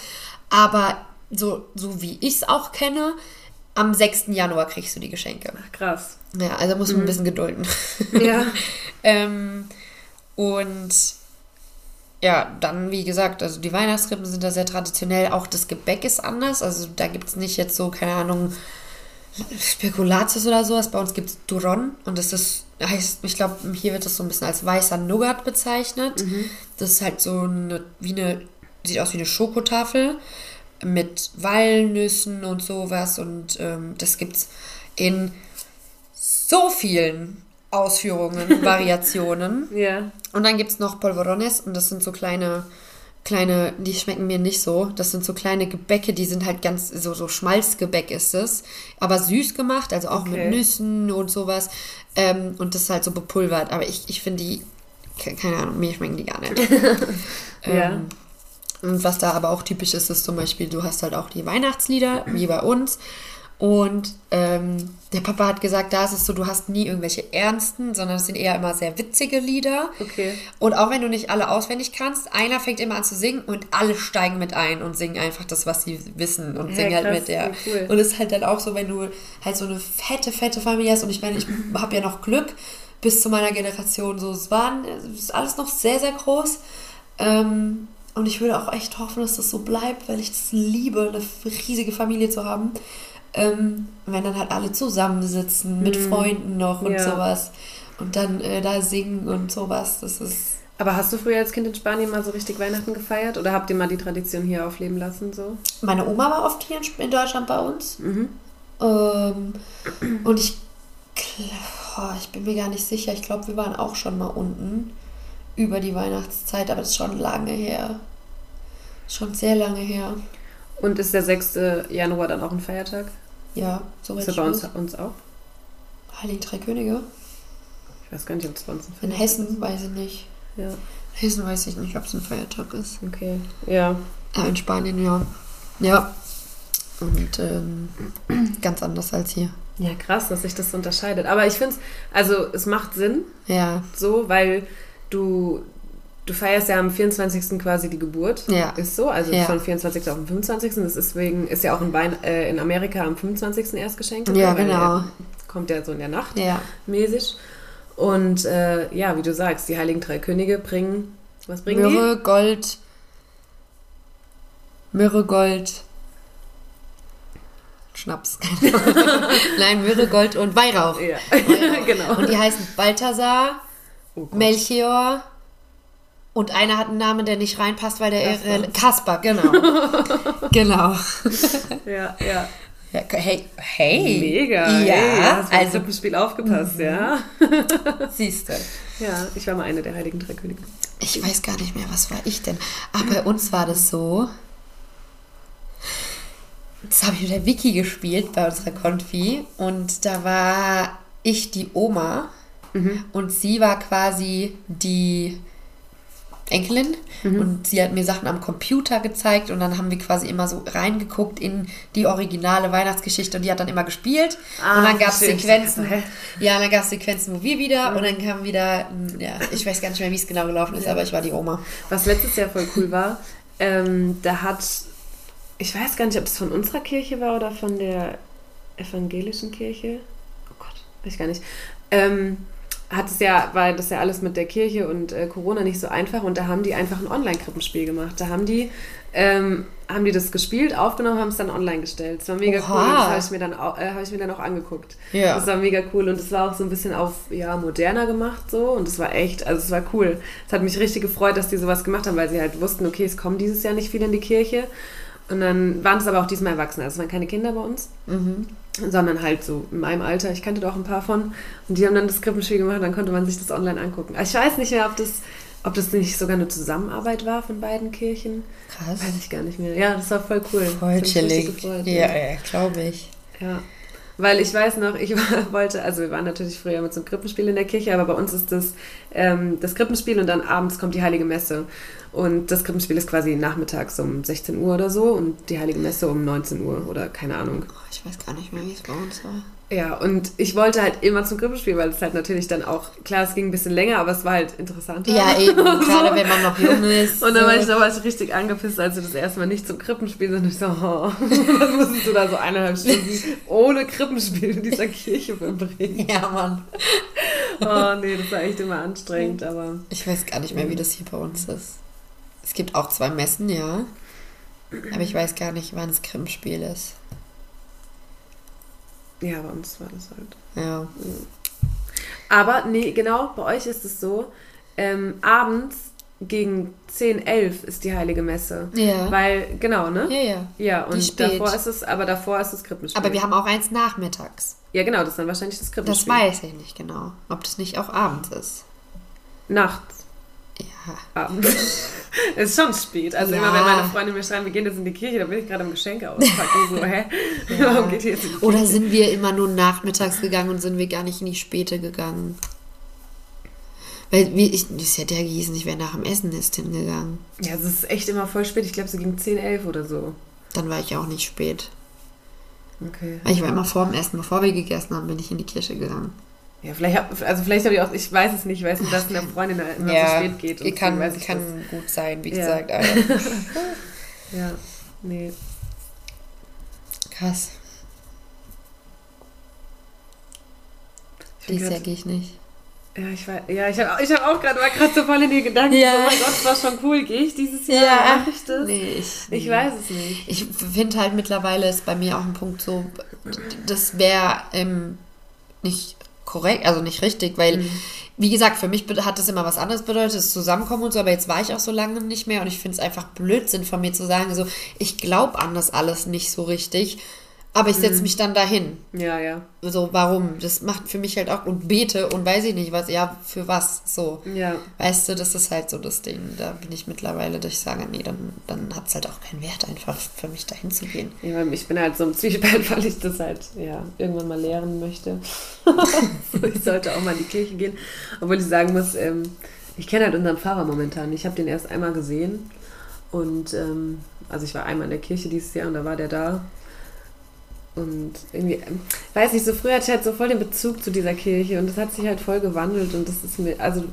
Aber so, so wie ich es auch kenne, am 6. Januar kriegst du die Geschenke. Krass. Ja, also muss man ein bisschen gedulden. Ja. ähm, und ja, dann, wie gesagt, also die Weihnachtskrippen sind da sehr traditionell. Auch das Gebäck ist anders. Also da gibt es nicht jetzt so, keine Ahnung, Spekulatius oder sowas. Bei uns gibt es Duron und das ist, heißt, ich glaube, hier wird das so ein bisschen als weißer Nougat bezeichnet. Das ist halt so eine, wie eine, sieht aus wie eine Schokotafel mit Walnüssen und sowas. Und ähm, das gibt's in so vielen Ausführungen, Variationen. Ja. Und dann gibt es noch Polvorones und das sind so kleine, kleine, die schmecken mir nicht so. Das sind so kleine Gebäcke, die sind halt ganz, so, so Schmalzgebäck ist es. Aber süß gemacht, also auch Okay. mit Nüssen und sowas. Ähm, und das ist halt so bepulvert. Aber ich, ich finde die, ke- keine Ahnung, mir schmecken die gar nicht. Ja. Ähm, und was da aber auch typisch ist, ist zum Beispiel, du hast halt auch die Weihnachtslieder, wie bei uns. Und ähm, der Papa hat gesagt, da ist es so, du hast nie irgendwelche ernsten, sondern es sind eher immer sehr witzige Lieder. Okay. Und auch wenn du nicht alle auswendig kannst, einer fängt immer an zu singen und alle steigen mit ein und singen einfach das, was sie wissen und Ja, singen halt krass, mit der. cool. Und es ist halt dann auch so, wenn du halt so eine fette, fette Familie hast und ich meine, ich habe ja noch Glück bis zu meiner Generation so, es waren, es ist alles noch sehr, sehr groß. Ähm, und ich würde auch echt hoffen, dass das so bleibt, weil ich das liebe, eine riesige Familie zu haben. Ähm, wenn dann halt alle zusammensitzen, mit Freunden noch und Mhm. Ja. sowas. Und dann äh, da singen und sowas. Das ist. Aber hast du früher als Kind in Spanien mal so richtig Weihnachten gefeiert? Oder habt ihr mal die Tradition hier aufleben lassen? So? Meine Oma war oft hier in, Deutschland bei uns. Mhm. Ähm, und ich, oh, ich bin mir gar nicht sicher. Ich glaube, wir waren auch schon mal unten über die Weihnachtszeit, aber das ist schon lange her. Schon sehr lange her. Und ist der 6. Januar dann auch ein Feiertag? Ja, soweit Ist ich bei uns, uns auch? Heiligen Drei Könige. Ich weiß gar nicht, ob es bei uns In Hessen weiß ich nicht. ist. Ja, In Hessen weiß ich nicht, ob es ein Feiertag ist. okay. Ja. Ah, in Spanien, ja. Ja. Und ähm, ganz anders als hier. Ja, krass, dass sich das so unterscheidet. Aber ich finde es, also es macht Sinn, Ja. so, weil du, du feierst ja am 24. quasi die Geburt. Ja. Ist so, also Ja. von 24. auf den 25. Das ist deswegen, ist ja auch in, Wein, äh, in Amerika am 25. erst geschenkt. Ja, genau. er Kommt ja so in der Nacht Ja. mäßig. Und äh, ja, wie du sagst, die Heiligen Drei Könige bringen, was bringen Myrrhe, Gold. Myrrhe, Gold. Schnaps. Nein, Myrrhe, Gold und Weihrauch. die? Ja, genau. Und die heißen Balthasar, Oh. Melchior und einer hat einen Namen, der nicht reinpasst, weil der irre. Kaspar, genau. genau. Ja, ja. Ja, hey, hey. Mega. Ja, hey, hast also Mhm. Spiel aufgepasst, ja. siehst du. Ja, ich war mal eine der Heiligen Drei Könige. Ich weiß gar nicht mehr, was war ich denn? Aber bei uns war das so. Das habe ich mit der Vicky gespielt bei unserer Konfi. Und da war ich die Oma. Und sie war quasi die Enkelin. Und sie hat mir Sachen am Computer gezeigt. Und dann haben wir quasi immer so reingeguckt in die originale Weihnachtsgeschichte. Und die hat dann immer gespielt. Ah, und dann gab es. Sequenzen. Ja, dann gab es Sequenzen, wo wir wieder. Und dann kam wieder. Ja, ich weiß gar nicht mehr, wie es genau gelaufen ist, aber ich war die Oma. Was letztes Jahr voll cool war, ähm, da hat, ich weiß gar nicht, ob es von unserer Kirche war oder von der evangelischen Kirche. Oh Gott, weiß ich gar nicht. Ähm, hat es ja, war das ja alles mit der Kirche und äh, Corona nicht so einfach und da haben die einfach ein Online-Krippenspiel gemacht. Da haben die, ähm, haben die das gespielt, aufgenommen, haben es dann online gestellt. Das war mega Oha. cool. Das habe ich, mir dann au- äh, hab ich mir dann auch angeguckt. Ja. Das war mega cool und es war auch so ein bisschen auf, ja, moderner gemacht so und es war echt, also es war cool. Es hat mich richtig gefreut, dass die sowas gemacht haben, weil sie halt wussten, okay, es kommen dieses Jahr nicht viele in die Kirche. Und dann waren es aber auch diesmal Erwachsene, also es waren keine Kinder bei uns sondern halt so in meinem Alter. Ich kannte da auch ein paar von. Und die haben dann das Krippenspiel gemacht, dann konnte man sich das online angucken. Aber ich weiß nicht mehr, ob das, ob das nicht sogar eine Zusammenarbeit war von beiden Kirchen. Krass. Weiß ich gar nicht mehr. Ja, das war voll cool. Voll chillig. gefreut, Ja, ja, glaube ich. ja. Weil ich weiß noch, ich war, wollte, also wir waren natürlich früher mit so einem Krippenspiel in der Kirche, aber bei uns ist das ähm, das Krippenspiel und dann abends kommt die Heilige Messe. Und das Krippenspiel ist quasi nachmittags um 16 Uhr oder so und die Heilige Messe um 19 Uhr oder keine Ahnung. Oh, ich weiß gar nicht mehr, wie es bei uns war. Ja, und ich wollte halt immer zum Krippenspiel, weil es halt natürlich dann auch, klar, es ging ein bisschen länger, aber es war halt interessant. Ja, eben. Gerade wenn man noch jung ist. Und dann war ich so. damals richtig angepisst, als wir das erste Mal nicht zum Krippenspiel sind. Und ich so, oh, dann musstest du da so eineinhalb Stunden ohne Krippenspiel in dieser Kirche verbringen. Ja, Mann. Oh nee, das war echt immer anstrengend, aber Ich weiß gar nicht mehr, wie das hier bei uns ist. Es gibt auch zwei Messen, ja. Aber ich weiß gar nicht, wann das Krippenspiel ist. Ja, bei uns war das halt. Ja. Aber nee, genau, bei euch ist es so, ähm, abends gegen 10, 11 ist die Heilige Messe. Ja. Weil, genau, ne? Ja, ja. Ja, und davor ist es, aber davor ist das Krippenspiel. Aber wir haben auch eins nachmittags. Ja, genau, das ist dann wahrscheinlich das Das Krippenspiel. weiß ich nicht genau. Ob das nicht auch abends ist. Nachts. Ja. Abends. es ist schon spät. Also Ja. immer wenn meine Freunde mir schreiben, wir gehen jetzt in die Kirche, dann bin ich gerade am Geschenke auspacken. So, hä? Warum geht ihr jetzt in die Kirche? Oder sind wir immer nur nachmittags gegangen und sind wir gar nicht in die Späte gegangen? Weil wir, ich, das hätte ja gehießen, ich wäre nach dem Essen ist hingegangen. Ja, es ist echt immer voll spät. Ich glaube, so gegen 10, 11 oder so. Dann war ich auch nicht spät. Okay. Ich war immer vor dem Essen, bevor wir gegessen haben, bin ich in die Kirche gegangen. Ja, vielleicht hab, also vielleicht habe ich auch, ich weiß es nicht, ich weiß nur, dass eine Freundin immer so spät geht. und kann, weiß ich kann gut sein, wie Ja. gesagt. Das. Ja, nee. krass. Ich bin Dies Jahr gehe ich nicht. Ja, ich war, ja, ich habe ich hab auch gerade, war gerade so voll in die Gedanken. Ja. Oh mein Gott, das war schon cool. Gehe ich dieses Jahr? Mach ich das? Nee, ich, Ich weiß es nicht. Ich finde halt mittlerweile ist bei mir auch ein Punkt so, das wäre ähm, nicht korrekt, also nicht richtig, weil, Mhm. wie gesagt, für mich hat das immer was anderes bedeutet, das Zusammenkommen und so, aber jetzt war ich auch so lange nicht mehr und ich finde es einfach Blödsinn von mir zu sagen, so, ich glaube an das alles nicht so richtig, aber ich Mhm. setze mich dann dahin. Ja, ja. So, warum? Das macht für mich halt auch, und bete und weiß ich nicht was, ja, für was, so. Ja. Weißt du, das ist halt so das Ding. Da bin ich mittlerweile, dass ich sage, nee, dann, dann hat es halt auch keinen Wert, einfach für mich dahin zu gehen. Ja, ich bin halt so im Zwiespalt, weil ich das halt ja, irgendwann mal lehren möchte. ich sollte auch mal in die Kirche gehen. Obwohl ich sagen muss, ähm, ich kenne halt unseren Pfarrer momentan. Ich habe den erst einmal gesehen. Und ähm, also ich war einmal in der Kirche dieses Jahr und da war der da. Und irgendwie, weiß nicht, so früher hatte ich halt so voll den Bezug zu dieser Kirche und das hat sich halt voll gewandelt und das ist mir, also,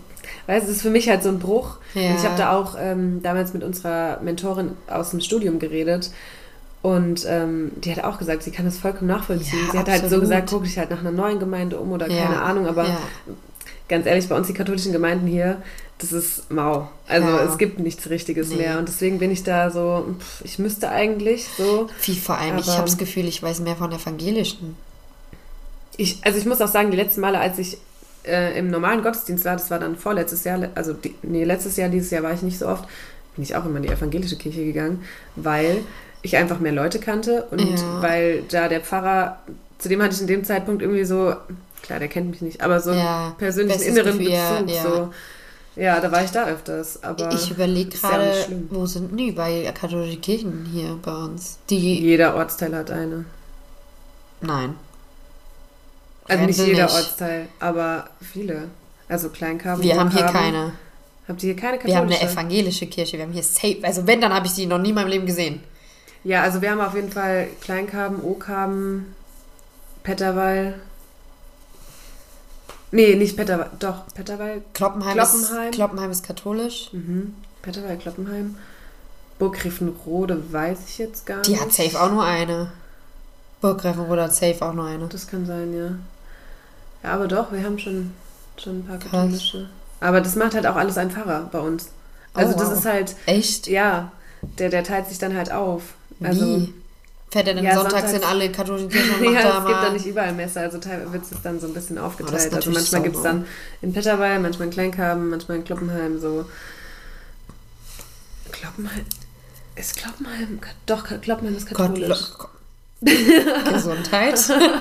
weißt du, das ist für mich halt so ein Bruch. Ja. Und ich habe da auch ähm, damals mit unserer Mentorin aus dem Studium geredet und ähm, die hat auch gesagt, sie kann das vollkommen nachvollziehen. Ja, sie hat halt so absolut. gesagt, guck dich halt nach einer neuen Gemeinde um oder Ja, keine Ahnung, aber ganz ehrlich, bei uns die katholischen Gemeinden hier, das ist mau. Also Ja. es gibt nichts Richtiges Nee. mehr und deswegen bin ich da so, pff, ich müsste eigentlich so. Wie vor allem, ich habe das Gefühl, ich weiß mehr von Evangelischen. Ich, also ich muss auch sagen, die letzten Male, als ich äh, im normalen Gottesdienst war, das war dann vorletztes Jahr, also die, nee, letztes Jahr, dieses Jahr war ich nicht so oft, bin ich auch immer in die evangelische Kirche gegangen, weil ich einfach mehr Leute kannte und Ja. weil da der Pfarrer, zu dem hatte ich in dem Zeitpunkt irgendwie so, klar, der kennt mich nicht, aber so Ja, einen persönlichen inneren Gefühl, ja, Bezug. ja. So. Ja, da war ich da öfters, aber ich überlege ja gerade, wo sind die bei katholischen Kirchen hier bei uns? Die, jeder Ortsteil hat eine. nein. Also nicht jeder nicht. Ortsteil, aber viele. Also Kleinkaben. Wir haben hier keine. Habt ihr hier keine Wir haben eine katholische? evangelische Kirche, wir haben hier Safe. Also wenn, dann habe ich die noch nie in meinem Leben gesehen. Ja, also wir haben auf jeden Fall Kleinkaben, O-Kaben, Petterwall. Nee, nicht Petterwall, doch, Petterwall. Kloppenheim, Kloppenheim. Ist, Kloppenheim ist katholisch. Mhm. Petterwall, Kloppenheim. Burg Griffenrode weiß ich jetzt gar Die nicht. hat safe auch nur eine. Burggreifenrode hat safe auch nur eine. Das kann sein, ja. Ja, aber doch, wir haben schon. Schon ein paar katholische. Aber das macht halt auch alles ein Pfarrer bei uns. Also Oh, das wow. ist halt, Echt? ja, der, der teilt sich dann halt auf. Also, Wie? Fährt er dann Ja, sonntags, in sonntags- alle katholischen Kirchen und Ja, macht da es gibt da nicht überall Messe, also teilweise wird es dann so ein bisschen das aufgeteilt. ist Also manchmal gibt es dann in Petterweil, manchmal in Kleinkarben, manchmal in Kloppenheim so. Kloppenheim. Ist Kloppenheim? Doch, Kloppenheim ist Gott, katholisch. Gesundheit.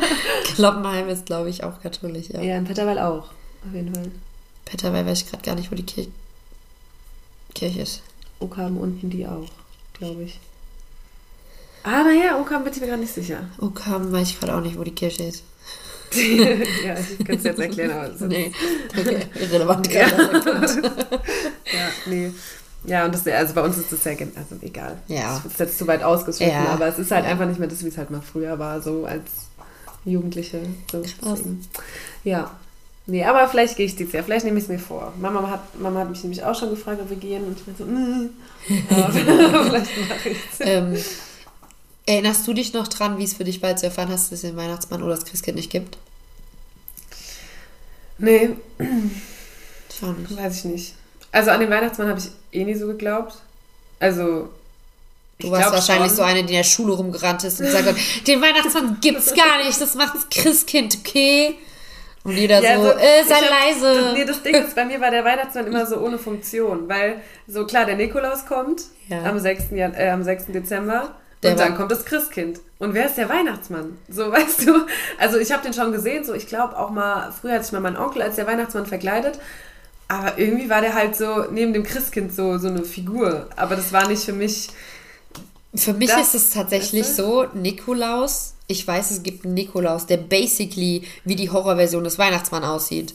Kloppenheim ist, glaube ich, auch katholisch, ja. Ja, in Petterweil auch, auf jeden Fall. Petterweil weiß ich gerade gar nicht, wo die Kirche, Kirche ist. Okam unten die auch, glaube ich. Ah, naja, Okam bin ich mir gerade nicht sicher. Okam weiß ich gerade auch nicht, wo die Kirche ist. ja, ich kann es jetzt erklären, aber es ist Nee, okay, irrelevant Ja. gerade. Ja, nee. Ja, und das, also bei uns ist das ja, also egal. Ja. Das ist jetzt zu weit ausgeschnitten, Ja. aber es ist halt einfach nicht mehr das, wie es halt mal früher war, so als Jugendliche. So. Krass. Deswegen. Ja. Nee, aber vielleicht gehe ich dieses Jahr, vielleicht nehme ich es mir vor. Mama hat, Mama hat mich nämlich auch schon gefragt, ob wir gehen und ich bin so, mm. aber vielleicht mache ich es. ähm, erinnerst du dich noch dran, wie es für dich war, als du erfahren hast, dass es den Weihnachtsmann oder das Christkind nicht gibt? Nee, nicht. weiß ich nicht. Also an den Weihnachtsmann habe ich eh nie so geglaubt. Also. Du warst wahrscheinlich schon. so eine, die in der Schule rumgerannt ist und gesagt hat, den Weihnachtsmann gibt's gar nicht, das macht das Christkind, okay? Und jeder so, also, äh, sei hab- leise. Das, nee, das Ding ist, bei mir war der Weihnachtsmann immer so ohne Funktion, weil so klar, der Nikolaus kommt Ja. am, 6. Jan äh, am 6. Dezember Der und dann kommt das Christkind. Und wer ist der Weihnachtsmann? So, weißt du? Also ich habe den schon gesehen, so ich glaube auch mal, früher hatte ich mal meinen Onkel als der Weihnachtsmann verkleidet, aber irgendwie war der halt so neben dem Christkind so, so eine Figur. Aber das war nicht für mich, Für mich Das- ist es tatsächlich weißt so, Nikolaus, ich weiß, es gibt einen Nikolaus, der basically wie die Horrorversion des Weihnachtsmann aussieht.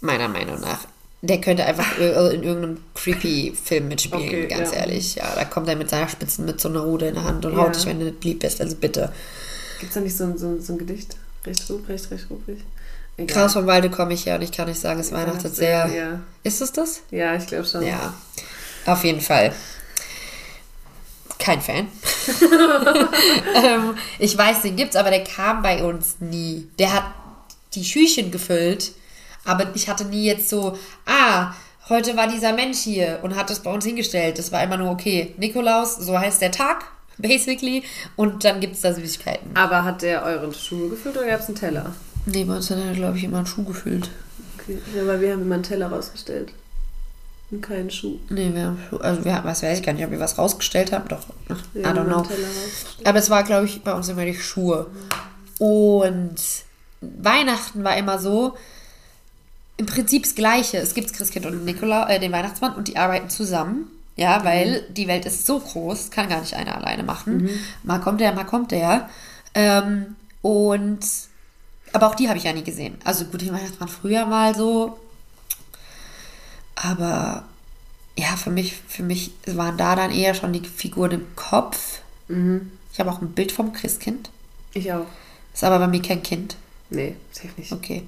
Meiner Meinung nach. Der könnte einfach in irgendeinem creepy Film mitspielen, Okay, ganz ja. ehrlich. Ja, da kommt er mit seiner Spitzen mit so einer Rude in der Hand und Ja. haut dich, wenn du nicht lieb bist. Also bitte. gibt es da nicht so ein, so, so ein Gedicht? Recht Ruprecht, recht Ruprecht? Egal. Kraus vom Walde komme ich her und ich kann nicht sagen, es weihnachtet sehr. Ja, Ist es das? ja ich glaube schon. Ja, auf jeden Fall. Kein Fan. ähm, ich weiß, den gibt's, aber der kam bei uns nie. Der hat die Schüchen gefüllt, aber ich hatte nie jetzt so, ah, heute war dieser Mensch hier und hat es bei uns hingestellt. Das war immer nur, okay, Nikolaus, so heißt der Tag, basically, und dann gibt's da Süßigkeiten. Aber hat der euren Schuhe gefüllt oder gab es einen Teller? Nee, bei uns hat er, glaube ich, immer einen Schuh gefüllt. Okay. Ja, weil wir haben immer einen Teller rausgestellt. Und keinen Schuh. Nee, wir haben, Schuh- also wir haben, was weiß ich gar nicht, ob wir was rausgestellt haben, doch, I Wir haben don't know. Aber es war, glaube ich, bei uns immer die Schuhe. Und Weihnachten war immer so, im Prinzip das Gleiche. Es gibt Christkind und Nikola, äh, den Weihnachtsmann und die arbeiten zusammen. Ja, weil die Welt ist so groß, kann gar nicht einer alleine machen. Mal kommt der, mal kommt der. Ähm, und aber auch die habe ich ja nie gesehen. Also gut, den Weihnachtsmann früher mal so. Aber ja, für mich, für mich waren da dann eher schon die Figuren im Kopf. Ich habe auch ein Bild vom Christkind. Ich auch. Ist aber bei mir kein Kind. Nee, safe nicht. Okay.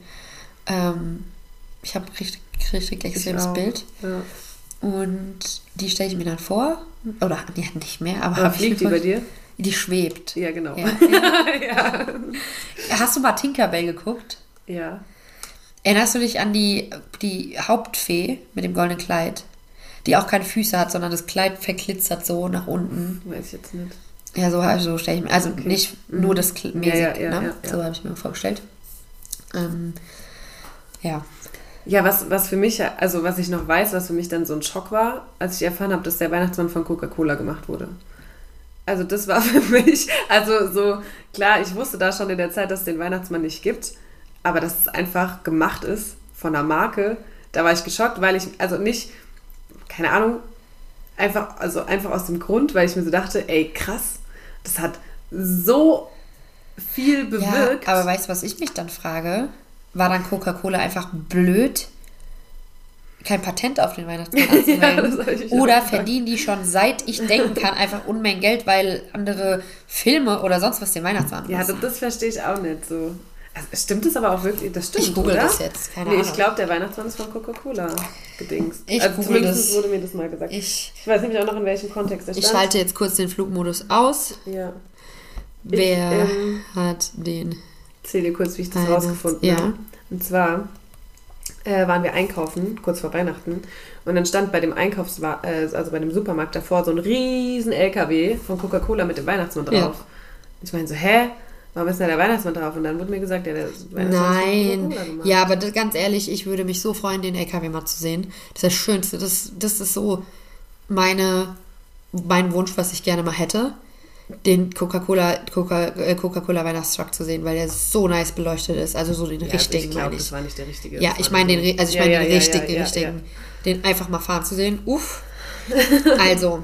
Ähm, ich habe richtig, richtig Ich extremes. Bild. Ja. Und die stelle ich mir dann vor. Oder nee, nicht mehr, aber. Ich fliegt die bei dir? Die schwebt. Ja, genau. Ja. ja. Hast du mal Tinkerbell geguckt? ja. Erinnerst du dich an die, die Hauptfee mit dem goldenen Kleid? Die auch keine Füße hat, sondern das Kleid verglitzert so nach unten. Weiß ich jetzt nicht. Ja, so, so stelle ich mir. Also nicht nur das Kl- mäßig, Ja, ja, ja, ne? ja, ja. So habe ich mir vorgestellt. Ähm, ja. Ja, was, was für mich, also was ich noch weiß, was für mich dann so ein Schock war, als ich erfahren habe, dass der Weihnachtsmann von Coca-Cola gemacht wurde. Also das war für mich, also so, klar, ich wusste da schon in der Zeit, dass es den Weihnachtsmann nicht gibt, aber dass es einfach gemacht ist von einer Marke, da war ich geschockt, weil ich, also nicht, keine Ahnung, einfach, also einfach aus dem Grund, weil ich mir so dachte, ey, krass, das hat so viel bewirkt. Ja, aber weißt du, was ich mich dann frage? War dann Coca-Cola einfach blöd, kein Patent auf den Weihnachtsmann anzumelden? das ich auch Oder verdienen die schon seit ich denken kann einfach Unmengen Geld, weil andere Filme oder sonst was den Weihnachtsmann Ja, das, das verstehe ich auch nicht so. Also, stimmt das aber auch wirklich? Das stimmt, Ich google oder? das jetzt, keine nee, Ahnung. ich glaube, der Weihnachtsmann ist von Coca-Cola gedingst. Ich also google zumindest das. wurde mir das mal gesagt. Ich, Ich weiß nämlich auch noch, in welchem Kontext der ich stand. schalte jetzt kurz den Flugmodus aus. Ja. Wer ähm, hat den? Erzähle dir kurz, wie ich das Weihnachts- rausgefunden ja. habe. Und zwar äh, waren wir einkaufen, kurz vor Weihnachten. Und dann stand bei dem Einkaufs äh, also bei dem Supermarkt davor so ein riesen LKW von Coca-Cola mit dem Weihnachtsmann drauf. Ja. Ich meine so, hä? Warum ist da der Weihnachtsmann drauf? Und dann wurde mir gesagt, ja, der Weihnachtsmann Nein. Ja, aber das, ganz ehrlich, ich würde mich so freuen, den LKW mal zu sehen. Das ist das Schönste. Das, das ist so meine, mein Wunsch, was ich gerne mal hätte. Den Coca-Cola Coca, äh, Coca-Cola Weihnachtstruck zu sehen, weil der so nice beleuchtet ist. Also so den Ja, richtigen, ich glaube, meine ich. das war nicht der richtige. Ja, ich meine den, also ich Ja, meine ja, den richtigen, ja, richtigen, den einfach mal fahren zu sehen. Uff. Also,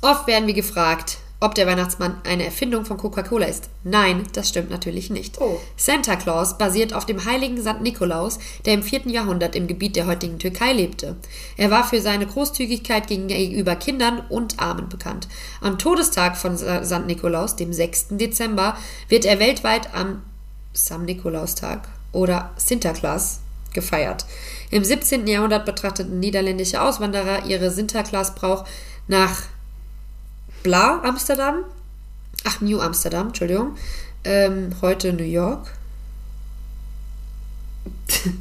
oft werden wir gefragt, ob der Weihnachtsmann eine Erfindung von Coca-Cola ist. Nein, das stimmt natürlich nicht. Oh. Santa Claus basiert auf dem heiligen St. Nikolaus, der im 4. Jahrhundert im Gebiet der heutigen Türkei lebte. Er war für seine Großzügigkeit gegenüber Kindern und Armen bekannt. Am Todestag von St. Nikolaus, dem 6. Dezember, wird er weltweit am Sam Nikolaustag oder Sinterklaas gefeiert. Im 17. Jahrhundert betrachteten niederländische Auswanderer ihre Sinterklaas-Brauch nach Bla, Amsterdam. Ach, New Amsterdam, Entschuldigung. Ähm, heute New York.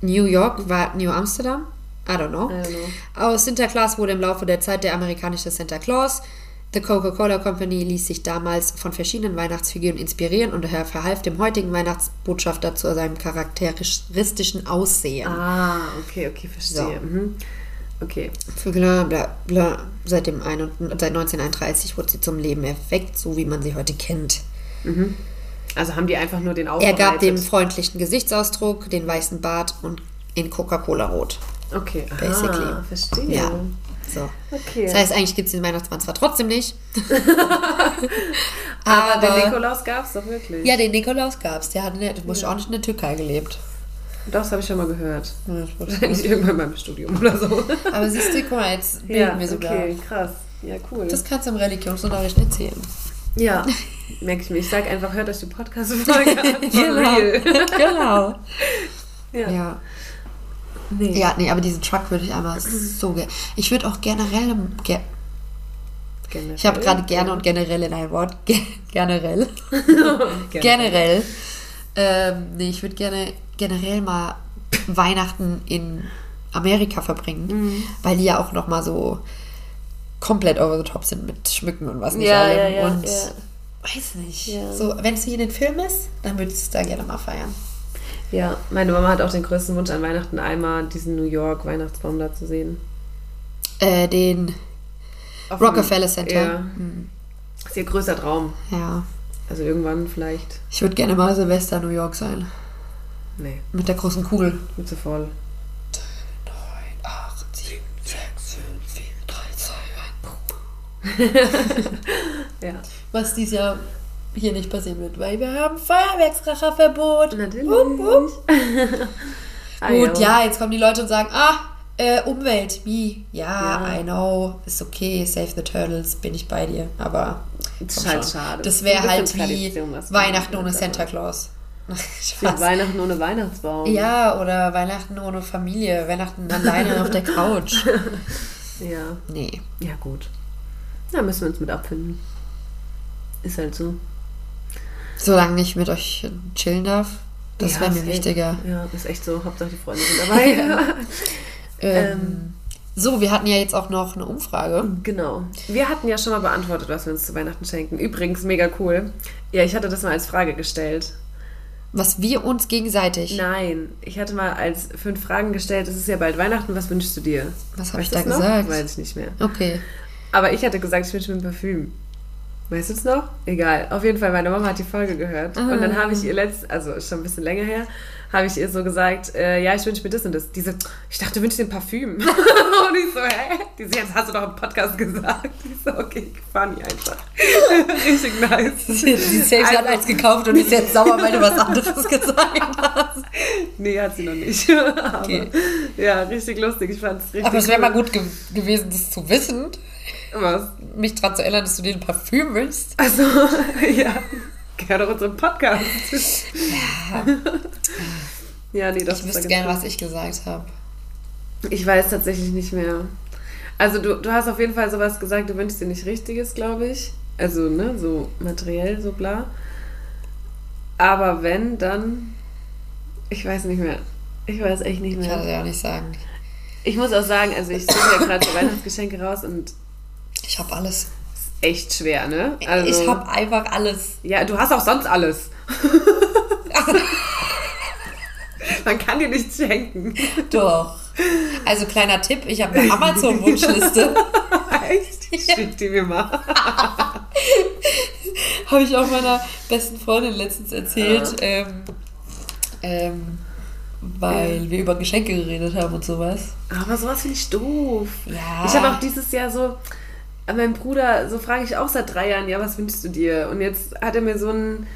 New York war New Amsterdam? I don't know. I don't know. Aus Sinterklaas wurde im Laufe der Zeit der amerikanische Santa Claus. The Coca-Cola Company ließ sich damals von verschiedenen Weihnachtsfiguren inspirieren und er verhalf dem heutigen Weihnachtsbotschafter zu seinem charakteristischen Aussehen. Ah, okay, okay, verstehe. Mhm. Okay. Für bla bla bla. Seit, dem ein, seit 1931 wurde sie zum Leben erweckt, so wie man sie heute kennt. Also haben die einfach nur den Er aufbereitet. gab dem freundlichen Gesichtsausdruck, den weißen Bart und in Coca-Cola rot. Okay, aha, basically. verstehe. Ja. So. Okay. Das heißt, eigentlich gibt es den Weihnachtsmann zwar trotzdem nicht. aber, aber- den Nikolaus gab es doch wirklich. Ja, den Nikolaus gab es. Der hat ne, du musst auch nicht in der Türkei gelebt. Doch, das habe ich schon mal gehört. Ja, Wahrscheinlich irgendwann beim Studium oder so. Aber siehst du, guck mal, jetzt bilden ja, wir sogar. okay, krass. Ja, cool. Das kannst du im Religionsunterricht erzählen. ja, merke ich mir. Ich sage einfach, hört euch die Podcast-Folge an. Real. genau. Ja. Ja. Nee. ja, nee, aber diesen Truck würde ich einmal so gerne. Ich würde auch generell. Ge Generell. ich habe gerade gerne und generell in ein Wort. Ge generell. Generell. generell. Ähm, nee, ich würde gerne generell mal Weihnachten in Amerika verbringen, Mhm. weil die ja auch noch mal so komplett over the top sind mit Schmücken und was nicht Ja, allem. ja, ja, und ja. weiß nicht. So, wenn es hier in den Film ist, dann würde ich es da gerne mal feiern. Ja, meine Mama hat auch den größten Wunsch an Weihnachten, einmal diesen New York Weihnachtsbaum da zu sehen. Äh, den Auf Rockefeller Center. Ja. Ist ihr größter Traum. Ja. Also irgendwann vielleicht. Ich würde gerne mal Silvester New York sein. Nee, Mit der großen Kugel. gut zu voll. 9, 8, 7, 6, 5, 4, 3, 2, 1. Ja. Was dieses Jahr hier nicht passieren wird, weil wir haben Feuerwerkskracherverbot. Natürlich. Wupp, wupp. Ah, Gut, ja, jetzt kommen die Leute und sagen, ah, äh, Umwelt, wie? Ja, Ja. I know, ist okay, save the turtles, bin ich bei dir, aber Das ist halt schade. Das wäre halt wie Tradition, Weihnachten ohne Santa Claus. Wie. Weihnachten ohne Weihnachtsbaum. Ja, oder Weihnachten ohne Familie, Weihnachten alleine auf der Couch. Ja. Nee. Ja, gut. Da müssen wir uns mit abfinden. Ist halt so. Solange ich mit euch chillen darf, das Ja, wäre mir wichtiger. Ja, ist echt so. Hauptsache die Freunde sind dabei. Ähm, so, wir hatten ja jetzt auch noch eine Umfrage. Genau. Wir hatten ja schon mal beantwortet, was wir uns zu Weihnachten schenken. Übrigens, mega cool. Ja, ich hatte das mal als Frage gestellt. Was wir uns gegenseitig. Nein, ich hatte mal als fünf Fragen gestellt. Es ist ja bald Weihnachten, was wünschst du dir? Was habe ich da du's noch? gesagt? Weiß ich nicht mehr. Okay. Aber ich hatte gesagt, ich wünsche mir ein Parfüm. Weißt du es noch? Egal. Auf jeden Fall, meine Mama hat die Folge gehört. Und dann habe ich ihr letzt, also schon ein bisschen länger her, habe ich ihr so gesagt, äh, ja, ich wünsche mir das und das. Diese, ich dachte, du wünschst dir ein Parfüm. und ich so, hä? Die so, jetzt hast du doch im Podcast gesagt. Ich so, okay, funny einfach. Richtig nice. Die Safe hat eins gekauft und ist jetzt sauer, weil du was anderes gesagt hast. Nee, hat sie noch nicht. Aber, Okay. Ja, richtig lustig. Ich fand es richtig Aber es wäre cool. mal gut ge gewesen, das zu wissen, Was? mich daran zu erinnern, dass du dir ein Parfüm wünschst. Also, ja. Gehört doch unserem Podcast. Ja. nee, das Ich ist wüsste gerne, was ich gesagt habe. Ich weiß tatsächlich nicht mehr. Also, du, du hast auf jeden Fall sowas gesagt, du wünschst dir nicht Richtiges, glaube ich. Also, ne, so materiell, so bla. Aber wenn, dann. Ich weiß nicht mehr. Ich weiß echt nicht Ich kann mehr. das ja auch nicht sagen. Ich muss auch sagen, also ich suche ja gerade so Weihnachtsgeschenke raus und Ich habe alles. echt schwer, ne? Also, ich habe einfach alles. Ja, du hast auch sonst alles. Man kann dir nichts schenken. Doch. Also kleiner Tipp, ich habe eine Amazon-Wunschliste. Echt? Schick die mir mal. habe ich auch meiner besten Freundin letztens erzählt. Ähm, ähm, weil wir über Geschenke geredet haben und sowas. Aber sowas finde ich doof. Ja. Ich habe auch dieses Jahr so, an meinen Bruder, so frage ich auch seit drei Jahren, ja, was wünschst du dir? Und jetzt hat er mir so ein,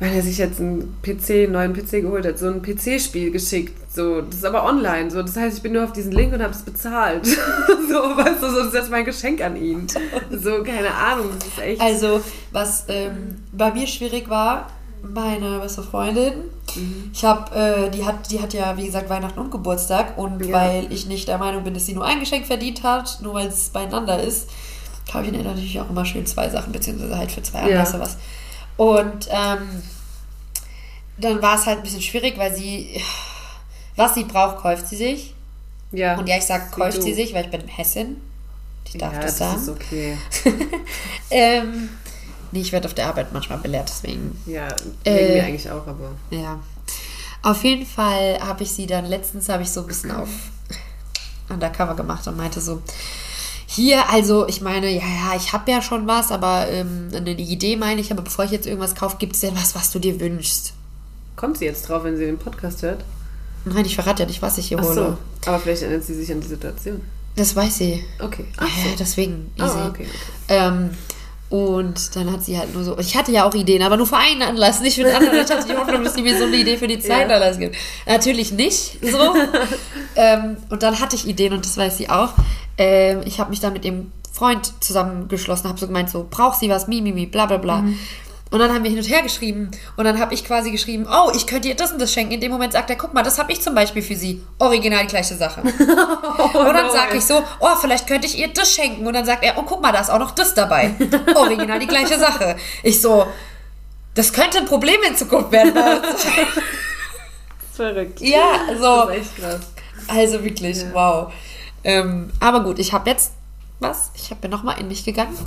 weil er sich jetzt einen PC, einen neuen PC geholt hat, so ein PC-Spiel geschickt. So, das ist aber online. So, das heißt, ich bin nur auf diesen Link und habe es bezahlt. so, weißt du, so, das ist jetzt mein Geschenk an ihn. So, keine Ahnung, das ist echt. Also, was ähm, bei mir schwierig war, meine beste Freundin, ich habe, äh, die hat, die hat ja wie gesagt Weihnachten und Geburtstag und Ja. weil ich nicht der Meinung bin, dass sie nur ein Geschenk verdient hat, nur weil es beieinander ist, kaufe ich ihr natürlich auch immer schön zwei Sachen beziehungsweise halt für zwei Ja. Anlässe was. Und ähm, dann war es halt ein bisschen schwierig, weil sie, was sie braucht, kauft sie sich. ja. Und ja, ich sage, kauft sie sich, weil ich bin Hessin. Ich darf ja, das das sagen. ist okay. Ähm, nee, ich werde auf der Arbeit manchmal belehrt, deswegen. Ja, Äh. wegen mir eigentlich auch, aber. Ja. Auf jeden Fall habe ich sie dann letztens habe ich so ein bisschen auf Undercover gemacht und meinte so, hier, also ich meine, ja, ja, ich habe ja schon was, aber ähm, eine Idee meine ich, aber bevor ich jetzt irgendwas kaufe, gibt es denn was, was du dir wünschst? Kommt sie jetzt drauf, wenn sie den Podcast hört? Nein, ich verrate ja nicht, was ich hier Ach hole. so. Aber vielleicht erinnert sie sich an die Situation. Das weiß sie. Okay. Ja, Ach so. deswegen easy. Ah, okay, okay. Ähm, und dann hat sie halt nur so, ich hatte ja auch Ideen, aber nur für einen Anlass, nicht für den anderen. Ich hatte die Hoffnung, dass sie mir so eine Idee für die zweiten Ja. Anlass gibt. Natürlich nicht so. ähm, und dann hatte ich Ideen und das weiß sie auch. Ähm, ich habe mich dann mit ihrem Freund zusammengeschlossen, habe so gemeint, so, braucht sie was, mi, mi, mi, bla, bla, bla. Und dann haben wir hin und her geschrieben. Und dann habe ich quasi geschrieben, oh, ich könnte ihr das und das schenken. In dem Moment sagt er, guck mal, das habe ich zum Beispiel für sie. Original die gleiche Sache. und dann no, sage ich so, oh, vielleicht könnte ich ihr das schenken. Und dann sagt er, oh, guck mal, da ist auch noch das dabei. Original die gleiche Sache. Ich so, das könnte ein Problem in Zukunft werden. Verrückt. ja, so. Das ist echt krass. Also wirklich, wow. Ähm, aber gut, ich habe jetzt was. Ich habe mir nochmal in mich gegangen.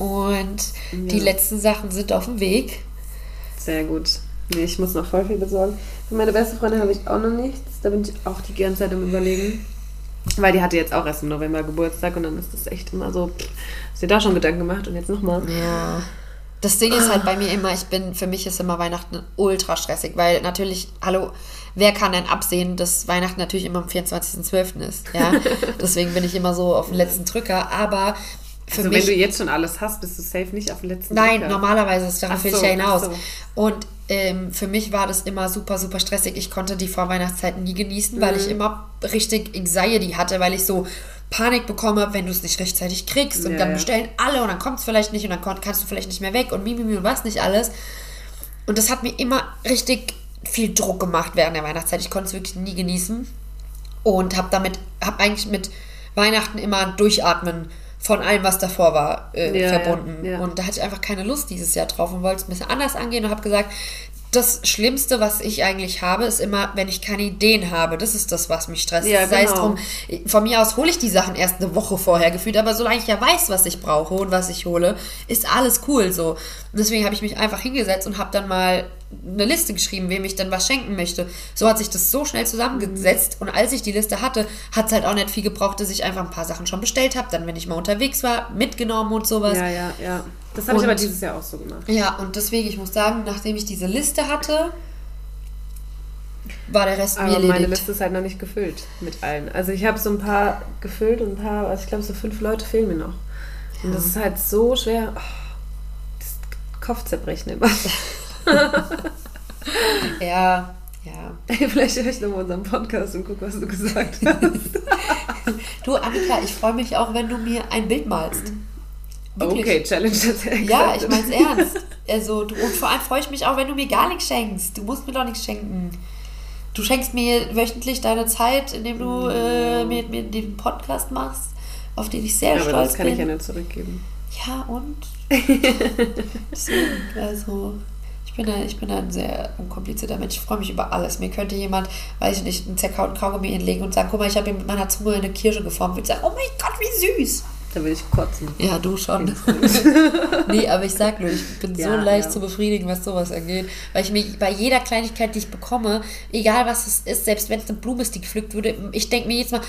Und die Ja. letzten Sachen sind auf dem Weg. Sehr gut. Nee, ich muss noch voll viel besorgen. Für meine beste Freundin habe ich auch noch nichts. Da bin ich auch die ganze Zeit am überlegen. Weil die hatte jetzt auch erst im November Geburtstag und dann ist das echt immer so, hast dir da schon Gedanken gemacht und jetzt nochmal. Ja. Das Ding ist halt bei mir immer, ich bin, für mich ist immer Weihnachten ultra stressig, weil natürlich, hallo, wer kann denn absehen, dass Weihnachten natürlich immer am 24.12. ist, ja? Deswegen bin ich immer so auf den letzten Drücker, aber für Also mich... wenn du jetzt schon alles hast, bist du safe nicht auf dem letzten Nein, Drücker. normalerweise ist darauf will ich so, ja hinaus. so. Und ähm, für mich war das immer super, super stressig. Ich konnte die Vorweihnachtszeit nie genießen, weil Mhm. ich immer richtig Anxiety hatte, weil ich so Panik bekommen habe, wenn du es nicht rechtzeitig kriegst. Und Ja, dann bestellen alle und dann kommt es vielleicht nicht und dann kannst du vielleicht nicht mehr weg und mimimi und was nicht alles. Und das hat mir immer richtig viel Druck gemacht während der Weihnachtszeit. Ich konnte es wirklich nie genießen und habe damit, habe eigentlich mit Weihnachten immer Durchatmen von allem, was davor war, äh, Ja, verbunden. ja, ja. Und da hatte ich einfach keine Lust dieses Jahr drauf und wollte es ein bisschen anders angehen und habe gesagt, das Schlimmste, was ich eigentlich habe, ist immer, wenn ich keine Ideen habe. Das ist das, was mich stresst. Ja, Sei es genau. drum, von mir aus hole ich die Sachen erst eine Woche vorher gefühlt, aber solange ich ja weiß, was ich brauche und was ich hole, ist alles cool so. Und deswegen habe ich mich einfach hingesetzt und habe dann mal eine Liste geschrieben, wem ich dann was schenken möchte. So hat sich das so schnell zusammengesetzt und als ich die Liste hatte, hat es halt auch nicht viel gebraucht, dass ich einfach ein paar Sachen schon bestellt habe, dann wenn ich mal unterwegs war, mitgenommen und sowas. Ja, ja, ja. Das habe ich aber dieses Jahr auch so gemacht. Ja, und deswegen, ich muss sagen, nachdem ich diese Liste hatte, war der Rest mir Aber meine erledigt. Liste ist halt noch nicht gefüllt mit allen. Also ich habe so ein paar gefüllt und ein paar, also ich glaube so fünf Leute fehlen mir noch. Und das ist halt so schwer. Oh, das Kopfzerbrechen immer. Ja, ja. Vielleicht höre ich nochmal unseren Podcast und gucke, was du gesagt hast. Du, Annika, ich freue mich auch, wenn du mir ein Bild malst. Wirklich. okay, Challenge das Ja, ich mein's ernst. Also, du, und vor allem freue ich mich auch, wenn du mir gar nichts schenkst. Du musst mir doch nichts schenken. Du schenkst mir wöchentlich deine Zeit, indem du äh, mir, mir den Podcast machst, auf den ich sehr Aber stolz das kann bin. ich ja nicht zurückgeben. Ja, und? Deswegen, also, ich bin, da, ich bin ein sehr unkomplizierter Mensch. Ich freue mich über alles. Mir könnte jemand, weiß ich nicht, einen zerkauten Kaugummi hinlegen und sagen, guck mal, ich habe mit meiner Zunge eine Kirsche geformt. Ich würde sagen, oh mein Gott, wie süß. Da will ich kotzen. Ja, du schon. nee, aber ich sag nur, ich bin Ja, so leicht ja. zu befriedigen, was sowas angeht. Weil ich mir bei jeder Kleinigkeit, die ich bekomme, egal was es ist, selbst wenn es eine Blume ist, die gepflückt wurde, ich denke mir jetzt mal,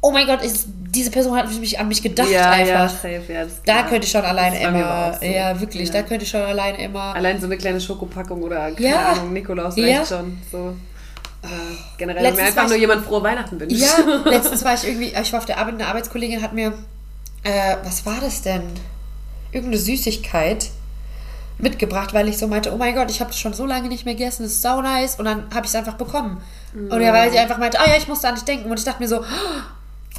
oh mein Gott, ist, diese Person hat mich an mich gedacht ja, einfach. ja, safe, ja. Da könnte ich schon alleine immer, so. ja wirklich, Ja. da könnte ich schon alleine immer. Allein so eine kleine Schokopackung oder keine Ja. Ahnung, Nikolaus Ja. reicht schon. So. Äh, generell, wenn Letztens mir einfach nur jemand frohe Weihnachten wünscht. Ja, letztens war ich irgendwie, ich war auf der Arbeit, eine Arbeitskollegin hat mir, äh, was war das denn? Irgendeine Süßigkeit mitgebracht, weil ich so meinte, oh mein Gott, ich habe das schon so lange nicht mehr gegessen, das ist sau nice. Und dann habe ich es einfach bekommen. Und ja, weil sie einfach meinte, ah ja, ich musste an dich denken. Und ich dachte mir so,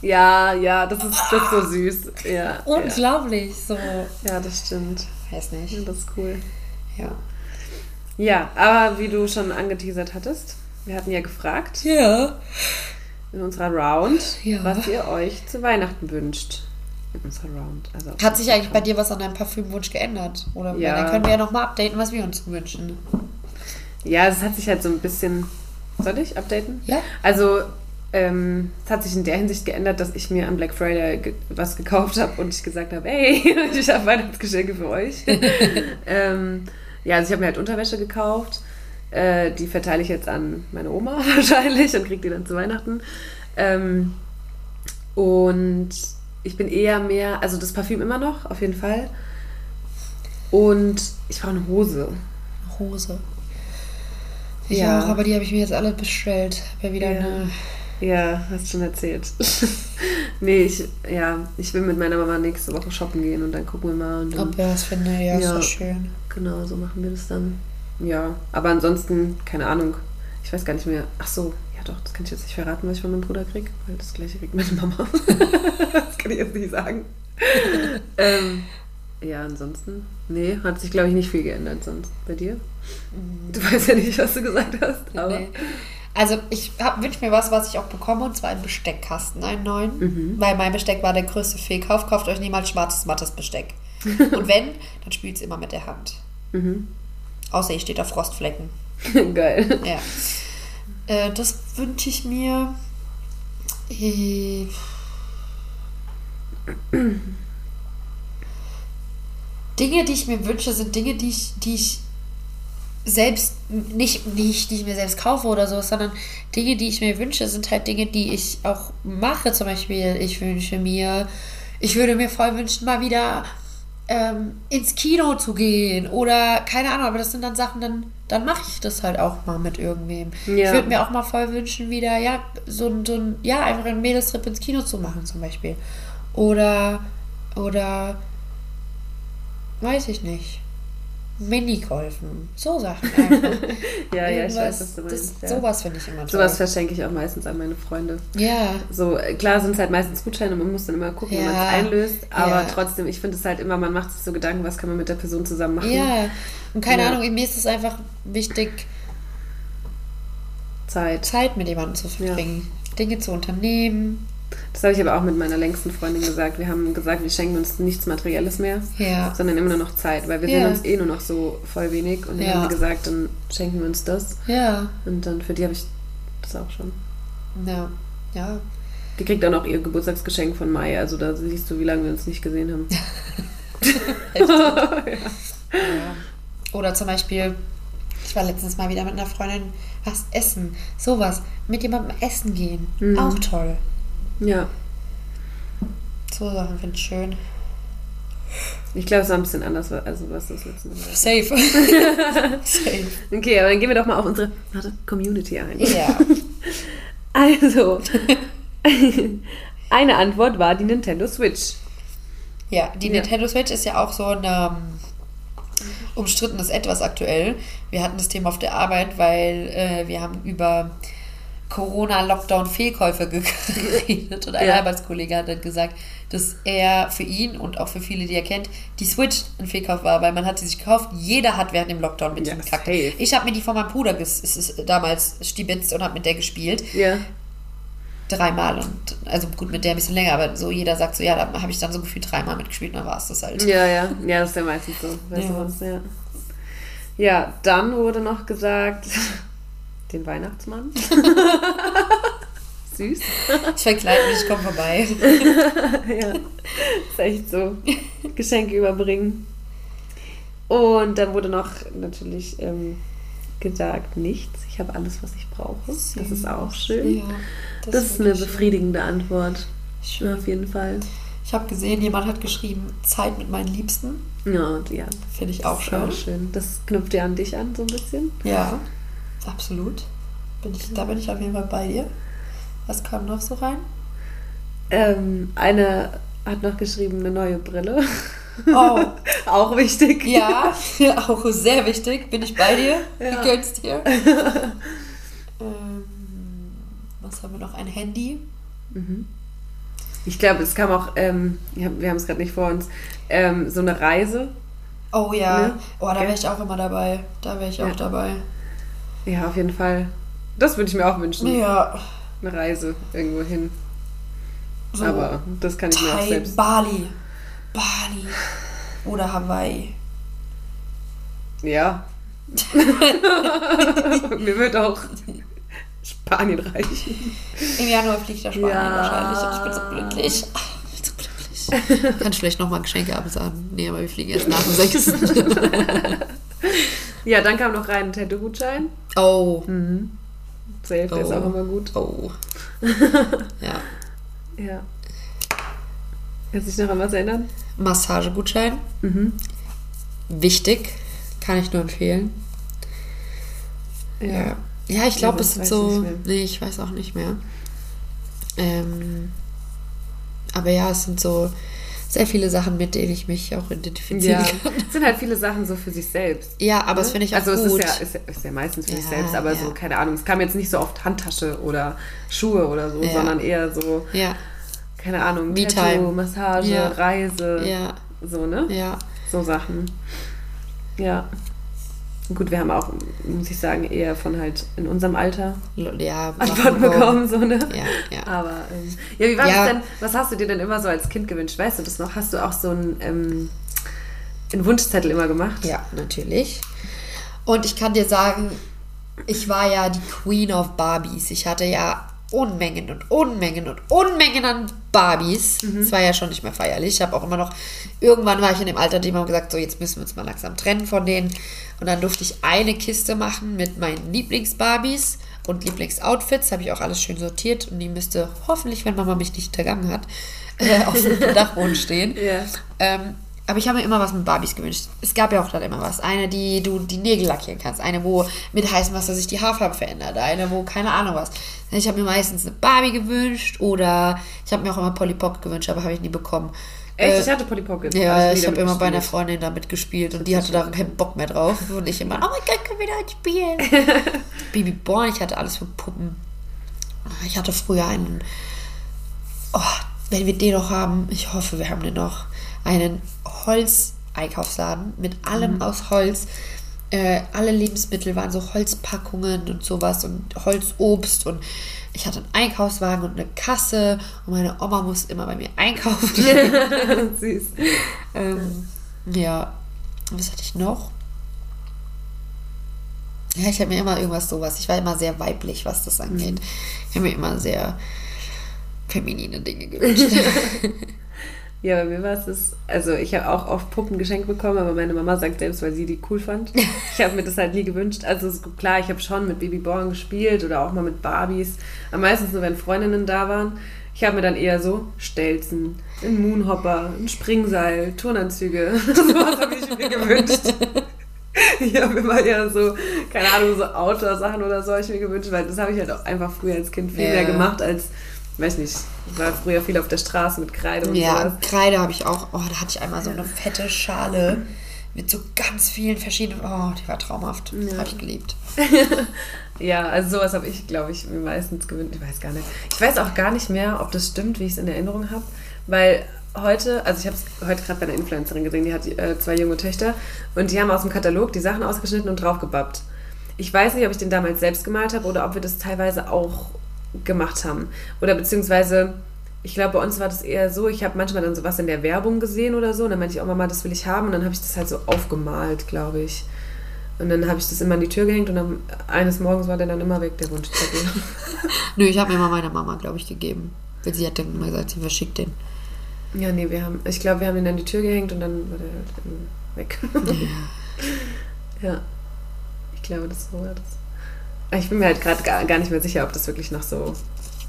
Ja, ja, das ist, das ist so süß. Ja, unglaublich. So, ja. ja, das stimmt. weiß Ja, nicht. das ist cool. Ja. Ja, aber wie du schon angeteasert hattest, wir hatten ja gefragt Ja. in unserer Round, Ja. was ihr euch zu Weihnachten wünscht. In unserer Round. Also Hat sich eigentlich bei dir was an deinem Parfümwunsch geändert? Oder Ja. dann können wir ja nochmal updaten, was wir uns wünschen. Ja, es hat sich halt so ein bisschen. Soll ich updaten? Ja. Also, ähm, es hat sich in der Hinsicht geändert, dass ich mir am Black Friday ge was gekauft habe und ich gesagt habe, hey, ich habe Weihnachtsgeschenke für euch. ähm, ja, also ich habe mir halt Unterwäsche gekauft. Äh, die verteile ich jetzt an meine Oma wahrscheinlich und kriege die dann zu Weihnachten. Ähm, und ich bin eher mehr, also das Parfüm immer noch, auf jeden Fall. Und ich brauche eine Hose. Hose. Ich Ja. auch, aber die habe ich mir jetzt alle bestellt. Wäre wieder Ja. eine. Ja, hast schon erzählt. nee, ich, ja, ich will mit meiner Mama nächste Woche shoppen gehen und dann gucken wir mal. Und dann, Ob wir was finden, ja, ist Ja. doch schön. Genau, so machen wir das dann. Ja, aber ansonsten, keine Ahnung. Ich weiß gar nicht mehr. Ach so, ja doch, das kann ich jetzt nicht verraten, was ich von meinem Bruder kriege, weil das gleiche kriegt meine Mama. das kann ich jetzt nicht sagen. ähm, ja, ansonsten, nee, hat sich, glaube ich, nicht viel geändert sonst. Bei dir? Du weißt ja nicht, was du gesagt hast, aber. Nee. Also ich wünsche mir was, was ich auch bekomme, und zwar einen Besteckkasten, einen neuen. Mhm. Weil mein Besteck war der größte Fehlkauf. Kauft euch niemals schwarzes, mattes Besteck. Und wenn, dann spielt es immer mit der Hand. Mhm. Außer ihr steht auf Frostflecken. Geil. Ja. Äh, das wünsche ich mir. Äh, Dinge, die ich mir wünsche, sind Dinge, die ich, die ich selbst nicht, nicht, die ich mir selbst kaufe oder so, sondern Dinge, die ich mir wünsche, sind halt Dinge, die ich auch mache. Zum Beispiel, ich wünsche mir, ich würde mir voll wünschen, mal wieder ähm, ins Kino zu gehen oder keine Ahnung, aber das sind dann Sachen, dann, dann mache ich das halt auch mal mit irgendwem. Ich Ja. würde mir auch mal voll wünschen, wieder, ja, so, ein- so ein, ja, einfach einen Mädelstrip ins Kino zu machen zum Beispiel. Oder, oder, weiß ich nicht. Minigolfen. So Sachen einfach. Ja, ja, ich weiß, was du meinst. Das, ja. Sowas finde ich immer toll. Sowas verschenke ich auch meistens an meine Freunde. ja. So, äh, klar sind es halt meistens Gutscheine und man muss dann immer gucken, wie man Ja. es einlöst. Aber Ja. trotzdem, ich finde es halt immer, man macht sich so Gedanken, was kann man mit der Person zusammen machen. Ja. Und keine Ja. Ahnung, mir ist es einfach wichtig, Zeit. Zeit mit jemandem zu verbringen. Dinge zu unternehmen. Das habe ich aber auch mit meiner längsten Freundin gesagt. Wir haben gesagt, wir schenken uns nichts Materielles mehr, Ja. sondern immer nur noch Zeit, weil wir Ja. sehen uns eh nur noch so voll wenig. Und dann Ja. haben wir gesagt, dann schenken wir uns das. Ja. Und dann für die habe ich das auch schon. Ja. Ja. Die kriegt dann auch ihr Geburtstagsgeschenk von Mai. Also da siehst du, wie lange wir uns nicht gesehen haben. Ja. Oder zum Beispiel, ich war letztens mal wieder mit einer Freundin was essen. Sowas. Mit jemandem essen gehen. Mhm. Auch toll. Ja. So Sachen finde ich schön. Ich glaube, es war ein bisschen anders, also was das letzte Mal war. Safe. Safe. Okay, aber dann gehen wir doch mal auf unsere warte, Community ein. Ja. Also, eine Antwort war die Nintendo Switch. Ja, die Ja. Nintendo Switch ist ja auch so ein ähm, umstrittenes Etwas aktuell. Wir hatten das Thema auf der Arbeit, weil äh, wir haben über Corona-Lockdown-Fehlkäufe geredet und ein Ja. Arbeitskollege hat dann gesagt, dass er für ihn und auch für viele, die er kennt, die Switch ein Fehlkauf war, weil man hat sie sich gekauft. Jeder hat während dem Lockdown mit Ja, ihm gekackt. safe. Ich habe mir die von meinem Bruder ges es ist damals stibitzt und habe mit der gespielt. Ja. Dreimal und also gut mit der ein bisschen länger, aber so jeder sagt so, ja, da habe ich dann so gefühlt dreimal mitgespielt, dann war es das halt. Ja, ja. Ja, das ist ja meistens so. Weißt Ja. du was? Ja. Ja, dann wurde noch gesagt, den Weihnachtsmann. Süß. Ich verkleide mich, ich komme vorbei. ja, ist echt so. Geschenke überbringen. Und dann wurde noch natürlich ähm, gesagt, nichts. Ich habe alles, was ich brauche. Das ist auch schön. Ja, das, ist eine wirklich schön. befriedigende Antwort. Schön. Auf jeden Fall. Ich habe gesehen, jemand hat geschrieben, Zeit mit meinen Liebsten. Ja, und ja. Finde ich auch schön. Auch schön. Das knüpft ja an dich an, so ein bisschen. Ja, absolut. Bin ich, da bin ich auf jeden Fall bei dir. Was kam noch so rein? Ähm, eine hat noch geschrieben, eine neue Brille. Oh, auch wichtig. ja, auch sehr wichtig. Bin ich bei dir? Ja. Wie gönnst dir? ähm, was haben wir noch? Ein Handy. Ich glaube, es kam auch, ähm, wir haben es gerade nicht vor uns, ähm, so eine Reise. Oh ja. Ne? Oh, da wäre ich auch immer dabei. Da wäre ich Ja. auch dabei. Ja, auf jeden Fall. Das würde ich mir auch wünschen. Ja. Eine Reise irgendwo hin. So. Aber das kann ich mir auch Thai, selbst. Bali. Bali. Oder Hawaii. Ja. mir wird auch Spanien reichen. Im Januar fliegt der Spanien Ja. wahrscheinlich. Und ich bin so glücklich. Ich bin so glücklich. Kann ich vielleicht nochmal Geschenke absagen? Nee, aber wir fliegen erst nach dem 6. Ja, dann kam noch rein ein Tattoo-Gutschein. oh. Safe, der ist Oh. auch immer gut. Oh. Ja. Ja. Kannst du dich noch an was erinnern? Massagegutschein. Wichtig. Kann ich nur empfehlen. Ja. Ja, ich glaube, Ja, es sind so. Nee, ich weiß auch nicht mehr. Ähm, aber ja, es sind so sehr viele Sachen, mit denen ich mich auch identifizieren Ja. kann. Es sind halt viele Sachen so für sich selbst. Ja, aber das finde ich auch also gut. es ist ja, ist, ist ja meistens für sich Ja, selbst, aber so, keine Ahnung, es kam jetzt nicht so oft Handtasche oder Schuhe oder so, sondern eher so, ja, keine Ahnung, Me-Time. Tattoo, Massage, Ja. Reise, so, ne? ja. So Sachen. Ja. Gut, wir haben auch, muss ich sagen, eher von halt in unserem Alter Ja, Antworten bekommen, so, ne? Ja, ja. Aber, ähm, ja, wie war Ja. das denn, was hast du dir denn immer so als Kind gewünscht? Weißt du das noch? Hast du auch so einen, ähm, einen Wunschzettel immer gemacht? Ja, natürlich. Und ich kann dir sagen, ich war ja die Queen of Barbies. Ich hatte ja Unmengen und Unmengen und Unmengen an Barbies. Es war ja schon nicht mehr feierlich. Ich habe auch immer noch, irgendwann war ich in dem Alter, die haben gesagt, so jetzt müssen wir uns mal langsam trennen von denen. Und dann durfte ich eine Kiste machen mit meinen Lieblings-Barbies und Lieblingsoutfits. Habe ich auch alles schön sortiert und die müsste hoffentlich, wenn Mama mich nicht hintergangen hat, äh, auf dem Dachboden stehen. Ja. Ähm, aber ich habe mir immer was mit Barbies gewünscht. Es gab ja auch dann immer was. Eine, die du die Nägel lackieren kannst. Eine, wo mit heißem Wasser sich die Haarfarbe verändert. Eine, wo keine Ahnung was. Ich habe mir meistens eine Barbie gewünscht oder ich habe mir auch immer Polly Pocket gewünscht, aber habe ich nie bekommen. Echt? Äh, ich hatte Polly Pocket. ja, Hab ich nie habe damit immer bei einer. Freundin damit gespielt und die hatte da keinen Bock mehr drauf. Und ich immer, oh mein Gott, können wir da spielen? Baby Born, ich hatte alles für Puppen. Ich hatte früher einen, oh, wenn wir den noch haben, ich hoffe, wir haben den noch, einen Holz-Einkaufsladen mit allem Mhm. aus Holz. Äh, alle Lebensmittel waren so Holzpackungen und sowas und Holzobst und ich hatte einen Einkaufswagen und eine Kasse und meine Oma musste immer bei mir einkaufen. Süß. Ähm, ja, was hatte ich noch? Ja, ich habe mir immer irgendwas sowas. Ich war immer sehr weiblich, was das angeht. Ich habe mir immer sehr feminine Dinge gewünscht. Ja, bei mir war es das, also ich habe auch oft Puppen geschenkt bekommen, aber meine Mama sagt selbst, weil sie die cool fand. Ich habe mir das halt nie gewünscht. Also klar, ich habe schon mit Babyborn gespielt oder auch mal mit Barbies. Aber meistens nur, wenn Freundinnen da waren. Ich habe mir dann eher so Stelzen, einen Moonhopper, ein Springseil, Turnanzüge. Sowas habe ich mir gewünscht. Ich habe immer eher so, keine Ahnung, so Outdoor-Sachen oder so habe ich mir gewünscht, weil das habe ich halt auch einfach früher als Kind viel Ja. mehr gemacht als, weiß nicht, ich war früher viel auf der Straße mit Kreide und ja, sowas. Kreide habe ich auch. Oh, da hatte ich einmal so eine fette Schale mit so ganz vielen verschiedenen. Oh, die war traumhaft. Habe ich geliebt. Ja, also sowas habe ich, glaube ich, mir meistens gewünscht. Ich weiß gar nicht. Ich weiß auch gar nicht mehr, ob das stimmt, wie ich es in Erinnerung habe. Weil heute, also ich habe es heute gerade bei einer Influencerin gesehen, die hat äh, zwei junge Töchter und die haben aus dem Katalog die Sachen ausgeschnitten und draufgebappt. Ich weiß nicht, ob ich den damals selbst gemalt habe oder ob wir das teilweise auch gemacht haben. Oder beziehungsweise, ich glaube, bei uns war das eher so, ich habe manchmal dann sowas in der Werbung gesehen oder so und dann meinte ich, oh Mama, das will ich haben und dann habe ich das halt so aufgemalt, glaube ich. Und dann habe ich das immer an die Tür gehängt und dann eines Morgens war der dann immer weg, der Wunschzettel. Nö, ich habe mir mal meiner Mama, glaube ich, gegeben. Weil sie hat dann immer gesagt, sie verschickt den. ja, nee, wir haben, ich glaube, wir haben ihn an die Tür gehängt und dann war der weg. ja. Ich glaube, das war das. Ich bin mir halt gerade gar, gar nicht mehr sicher, ob das wirklich noch so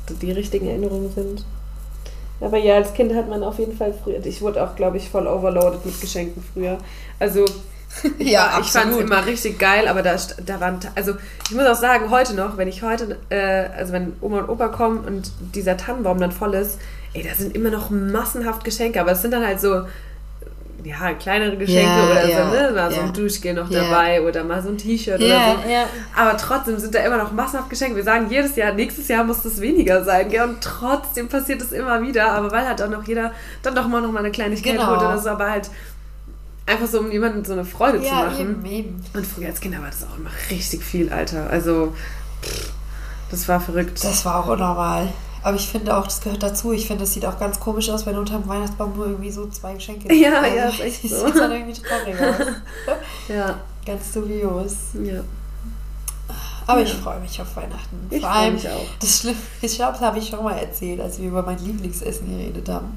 die richtigen Erinnerungen sind. Aber ja, als Kind hat man auf jeden Fall früher. Ich wurde auch, glaube ich, voll overloaded mit Geschenken früher. Also, Ja, ich fand es immer richtig geil, aber da, da waren. Also, ich muss auch sagen, heute noch, wenn ich heute, äh, also wenn Oma und Opa kommen und dieser Tannenbaum dann voll ist, ey, da sind immer noch massenhaft Geschenke, aber es sind dann halt so. Ja, kleinere Geschenke Ja, oder ja, so, ne? Mal so ein Duschgel noch dabei oder mal so ein T-Shirt oder so. Aber trotzdem sind da immer noch massenhaft Geschenke. Wir sagen jedes Jahr, nächstes Jahr muss das weniger sein, gell? Und trotzdem passiert es immer wieder. Aber weil halt auch noch jeder dann doch mal noch mal eine Kleinigkeit Genau. holt oder so, aber halt einfach so, um jemandem so eine Freude zu Ja, machen. eben, eben. Und früher als Kinder war das auch immer richtig viel, Alter. Also, pff, das war verrückt. Das war auch unnormal. Aber ich finde auch, das gehört dazu. Ich finde, das sieht auch ganz komisch aus, wenn unter dem Weihnachtsbaum nur irgendwie so zwei Geschenke sind. Ja, Also, ja, ist echt das so. sieht dann irgendwie traurig aus. ja, Ganz dubios. ja. Aber ich freue mich auf Weihnachten. Ich Vor allem, mich auch. das Schlimme, ich glaube, das habe ich schon mal erzählt, als wir über mein Lieblingsessen geredet haben.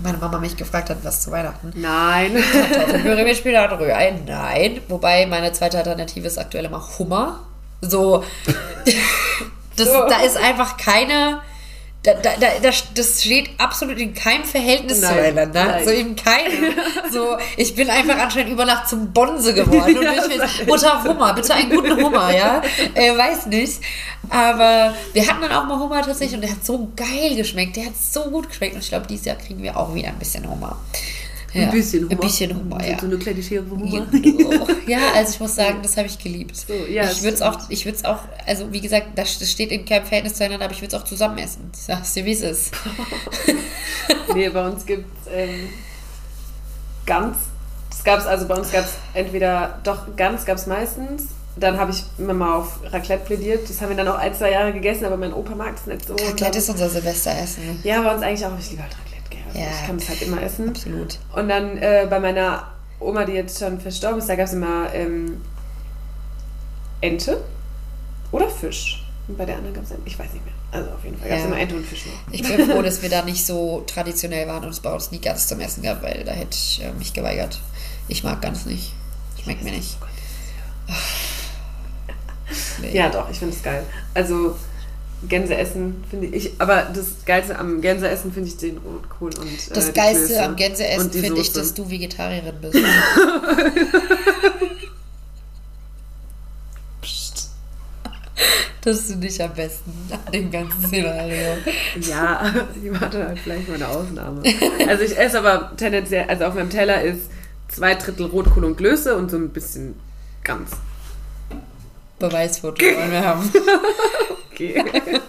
Meine Mama mich gefragt hat, was zu Weihnachten. Nein. Kartoffelpüree mit Spinat Rührei? Nein. Wobei meine zweite Alternative ist aktuell immer Hummer. So. Das, So. Da ist einfach keine. Da, da, da, das, steht absolut in keinem Verhältnis Nein, zueinander. nein. So in keinem. So, ich bin einfach anscheinend über Nacht zum Bonse geworden. Und Ja, ich will, Mutter Hummer, bitte einen guten Hummer, ja? Äh, weiß nicht. Aber wir hatten dann auch mal Hummer tatsächlich und der hat so geil geschmeckt. Der hat so gut geschmeckt. Und ich glaube, dieses Jahr kriegen wir auch wieder ein bisschen Hummer. Ja, Ein bisschen Hummer. Ein bisschen Hummer, ja. So eine kleine Schere Hummer. Genau. Ja, also ich muss sagen, das habe ich geliebt. So, ja, ich würde es auch, ich würde es auch, also wie gesagt, das das steht in keinem Verhältnis zueinander, aber ich würde es auch zusammen essen. Ich sag's dir, wie es ist. Nee, bei uns gibt es ähm, gab es, also bei uns gab es entweder, doch Gans gab es meistens. Dann habe ich immer mal auf Raclette plädiert. Das haben wir dann auch ein, zwei Jahre gegessen, aber mein Opa mag es nicht so. Raclette ist unser Silvesteressen. Ja, bei uns eigentlich auch. Ich liebe halt Raclette. Also Ja. Ich kann es halt immer essen. Absolut. Und dann äh, bei meiner Oma, die jetzt schon verstorben ist, da gab es immer ähm, Ente oder Fisch. Und bei der anderen gab es, ich weiß nicht mehr. Also auf jeden Fall gab es Ja. immer Ente und Fisch noch. Ich bin froh, dass wir da nicht so traditionell waren und es bei uns nie ganz zum Essen gab, weil da hätte ich äh, mich geweigert. Ich mag ganz nicht. Schmeckt mir nicht. Nee. Ja, doch, ich finde es geil. Also Gänse essen finde ich, aber das Geilste am Gänse essen finde ich den Rotkohl und äh, Das Geilste am Gänseessen finde ich, dass du Vegetarierin bist. Psst. Das finde ich am besten an dem ganzen Szenario. Ja, ich warte halt vielleicht mal eine Ausnahme. Also ich esse aber tendenziell, also auf meinem Teller ist zwei Drittel Rotkohl und Klöße und so ein bisschen Gans. Beweisfoto wollen wir haben. Okay.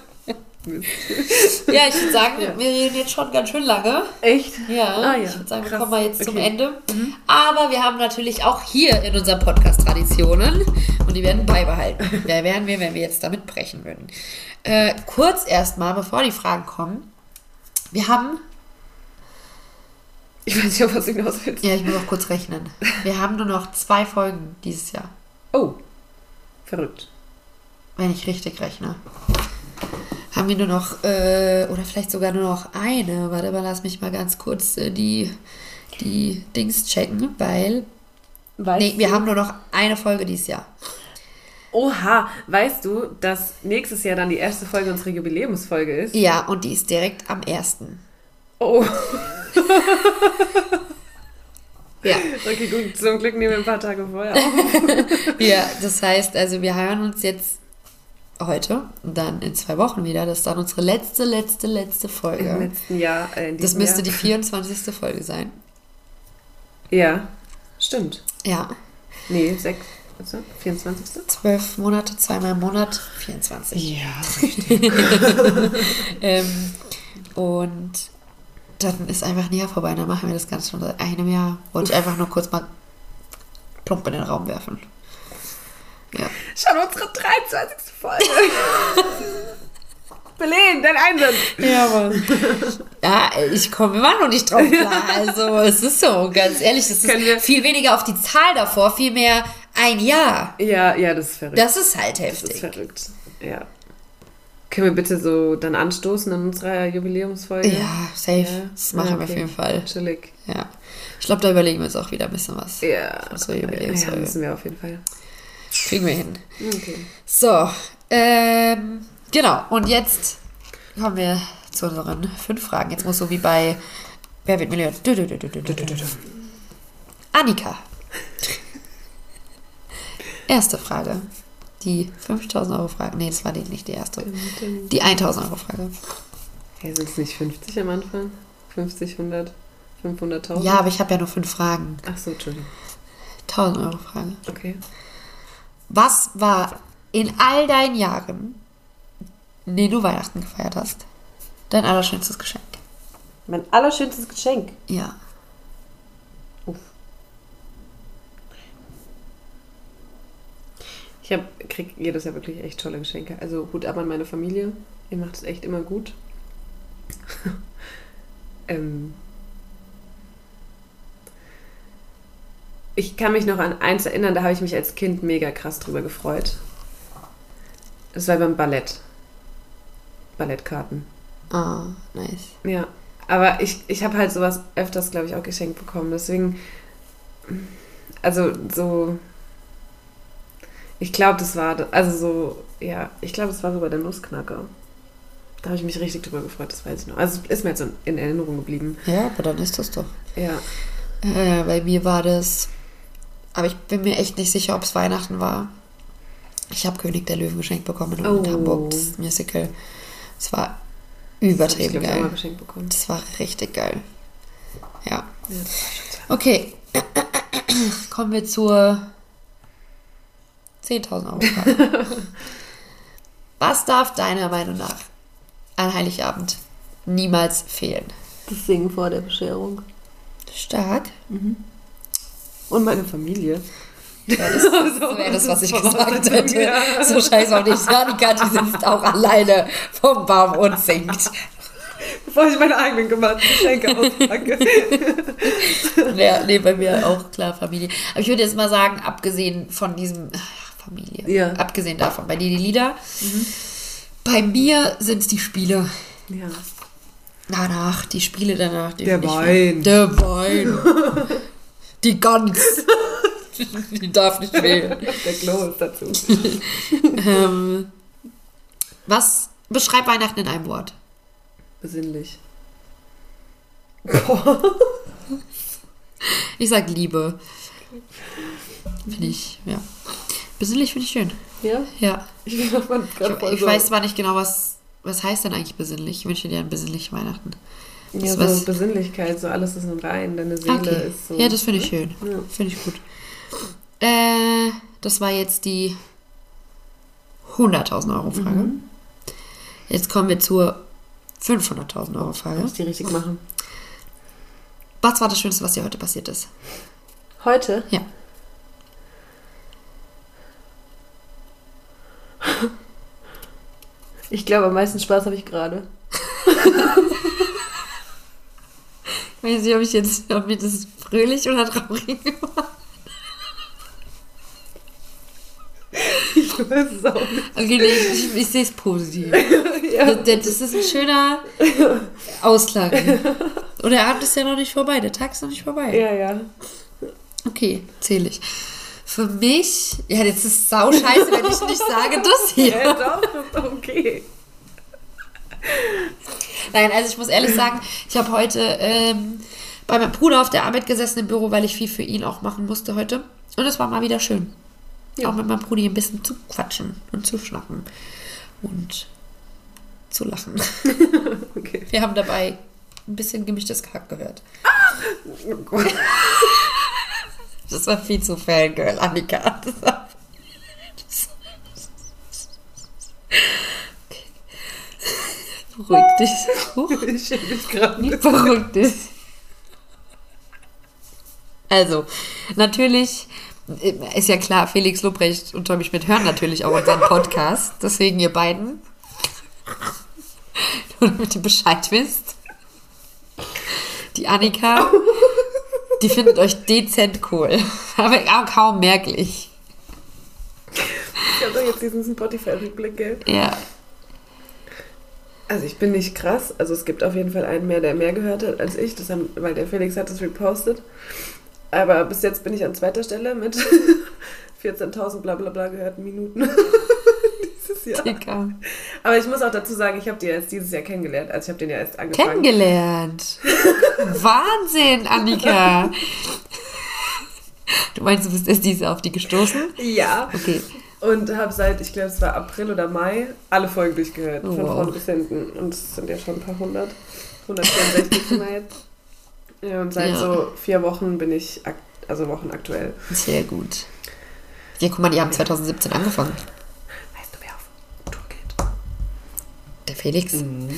Ja, ich würde sagen, wir reden jetzt schon ganz schön lange. Echt? Ja, Ah, ja. ich würde sagen, wir Krass. kommen mal jetzt zum Okay. Ende. Aber wir haben natürlich auch hier in unserem Podcast Traditionen und die werden beibehalten. Wer wären wir, wenn wir jetzt damit brechen würden? Äh, kurz erstmal, bevor die Fragen kommen. Wir haben, Ich weiß nicht, auf was du hinaus willst. ja, ich muss auch kurz rechnen. Wir haben nur noch zwei Folgen dieses Jahr, Oh, verrückt. Wenn ich richtig rechne. Haben wir nur noch, äh, oder vielleicht sogar nur noch eine. Warte mal, lass mich mal ganz kurz äh, die, die Dings checken, weil Weißt Nee, wir du, haben nur noch eine Folge dieses Jahr. Oha, weißt du, dass nächstes Jahr dann die erste Folge unsere Jubiläumsfolge ist? Ja, und die ist direkt am 1. Oh, Ja. okay, gut. Zum Glück nehmen wir ein paar Tage vorher auf. ja, das heißt, also wir hören uns jetzt heute und dann in zwei Wochen wieder. Das ist dann unsere letzte, letzte, letzte Im Folge. letzten Jahr. Äh, Das müsste Jahr. die 24. Folge sein. Ja, stimmt. Ja, Nee, sechs. Also, 24. zwölf Monate, zweimal im Monat, 24. Ja. Ähm, und dann ist einfach ein Jahr vorbei. Dann machen wir das Ganze schon seit einem Jahr. Wollte ich einfach nur kurz mal plump in den Raum werfen. Ja. Schon unsere 23. Folge. Belen, dein Einsatz. Ja, Mann. Ja, ich komme immer noch nicht drauf klar. Also, es ist so, ganz ehrlich, es ist viel weniger auf die Zahl davor, viel mehr ein Jahr. Ja, ja, das ist verrückt. Das ist halt Das ist heftig. verrückt. Ja. Können wir bitte so dann anstoßen in unserer Jubiläumsfolge? Ja, safe. Ja. Das machen Ja, wir auf okay. jeden Fall. Chillig. Ja. Ich glaube, da überlegen wir uns auch wieder ein bisschen was. Ja. Unsere ja, Jubiläumsfolge. müssen wir auf jeden Fall. Kriegen wir hin. Okay. So, ähm, genau. Und jetzt kommen wir zu unseren fünf Fragen. Jetzt muss so wie bei Wer wird Millionär? Annika. Erste Frage. Die 5000 Euro Frage. Nee, das war die, nicht die erste. Die 1000 Euro Frage. Hey, sind es nicht 50 am Anfang? 50, 100, 500.000? Ja, aber ich habe ja nur fünf Fragen. Ach so, Entschuldigung. 1000 Euro Frage. Okay. Was war in all deinen Jahren, in denen du Weihnachten gefeiert hast, dein allerschönstes Geschenk? Mein allerschönstes Geschenk. Ja. Ich hab, krieg jedes Jahr wirklich echt tolle Geschenke. Also Hut ab an meine Familie. Ihr macht es echt immer gut. ähm, ich kann mich noch an eins erinnern, da habe ich mich als Kind mega krass drüber gefreut. Das war beim Ballett. Ballettkarten. Ah, nice. Ja, aber ich, ich habe halt sowas öfters, glaube ich, auch geschenkt bekommen. Deswegen, also so, ich glaube, das war, also so, ja, ich glaube, das war so bei der Nussknacker. Da habe ich mich richtig drüber gefreut, das weiß ich noch. Also es ist mir jetzt in- in Erinnerung geblieben. Ja, aber dann ist das doch. Ja, Äh, bei mir war das. Aber ich bin mir echt nicht sicher, ob es Weihnachten war. Ich habe König der Löwen geschenkt bekommen in Oh. Hamburg, das Musical. Es war das übertrieben glaube ich, geil. geschenkt bekommen. Das war richtig geil. Ja. Ja, das Okay. Kommen wir zur 10.000 Euro Frage. Was darf deiner Meinung nach an Heiligabend niemals fehlen? Das Singen vor der Bescherung. Stark. Und meine Familie. Ja, das, das wäre das, was ich gesagt hätte. So scheiß auch nicht. Janika, die sitzt auch alleine vom Baum und singt. Bevor ich meine eigenen gemachten Geschenke auspacke. Ja, nee, bei mir auch klar Familie. Aber ich würde jetzt mal sagen, abgesehen von diesem ach, Familie, Ja. abgesehen davon, bei dir die Lieder, bei mir sind es die Spiele. ja. Danach, die Spiele danach. Die Der Wein. Der Wein. Die Gans. Die darf nicht fehlen. Der Klo ist dazu. Ähm, was beschreibt Weihnachten in einem Wort? Besinnlich. Ich sag Liebe. Finde ich, ja. Besinnlich finde ich schön. Ja? Ja. Ich, Ich, ich weiß zwar nicht genau, was, was heißt denn eigentlich besinnlich. Ich wünsche dir ein besinnliche Weihnachten. Ja, was- so Besinnlichkeit, so alles ist im Rein, deine Seele Okay. ist so. Ja, das finde ich schön. Ja. Finde ich gut. Äh, das war jetzt die 100.000 Euro Frage. Mhm. Jetzt kommen wir zur 500.000 Euro Frage. Muss die richtig machen. Was war das Schönste, was dir heute passiert ist? Heute? Ja. Ich glaube, am meisten Spaß habe ich gerade. Ich weiß nicht, ob ich jetzt, ob mir das fröhlich oder traurig war. Ich weiß es auch nicht. Okay, nee, ich, ich, sehe es positiv. Ja. Das, das ist ein schöner Ausklang. Und der Abend ist ja noch nicht vorbei, der Tag ist noch nicht vorbei. Ja, ja. Okay, zähle ich. Für mich, ja, jetzt ist sau scheiße, wenn ich nicht sage, das hier. Ja, doch, das okay. Nein, also ich muss ehrlich sagen, ich habe heute ähm, bei meinem Bruder auf der Arbeit gesessen im Büro, weil ich viel für ihn auch machen musste heute. Und es war mal wieder schön. Ja. Auch mit meinem Bruder ein bisschen zu quatschen und zu schnacken. Und zu lachen. Okay. Wir haben dabei ein bisschen gemischtes Kack gehört. Oh Gott. Das war viel zu Fangirl, Annika. Das war, das okay. Beruhig dich. Huch. Ich schäme mich gerade nicht. Beruhig dich. Also, natürlich äh, ist ja klar, Felix Lobrecht und Tommy Schmidt hören natürlich auch unseren Podcast. Deswegen ihr beiden, nur damit ihr Bescheid wisst. Die Annika, die findet euch dezent cool. Aber kaum merklich. diesen Spotify-Rückblick, gell? Ja. Also ich bin nicht krass. Also es gibt auf jeden Fall einen mehr, der mehr gehört hat als ich, das haben, weil der Felix hat es repostet. Aber bis jetzt bin ich an zweiter Stelle mit 14.000 bla bla bla gehörten Minuten. dieses Jahr. Dicker. Aber ich muss auch dazu sagen, ich habe die erst dieses Jahr kennengelernt. Also ich habe den ja erst angefangen. Kennengelernt. Wahnsinn, Annika. Du meinst, du bist erst diese auf die gestoßen? Ja. Okay. Und habe seit, ich glaube, es war April oder Mai, alle Folgen durchgehört. Oh, von wow. vorne bis hinten. Und es sind ja schon ein paar hundert. 164 sind wir jetzt. Ja, und seit Ja. so vier Wochen bin ich, ak also Wochen aktuell. Sehr gut. Ja, guck mal, die haben 2017 angefangen. Weißt du, wer auf Tour geht? Der Felix. Mhm.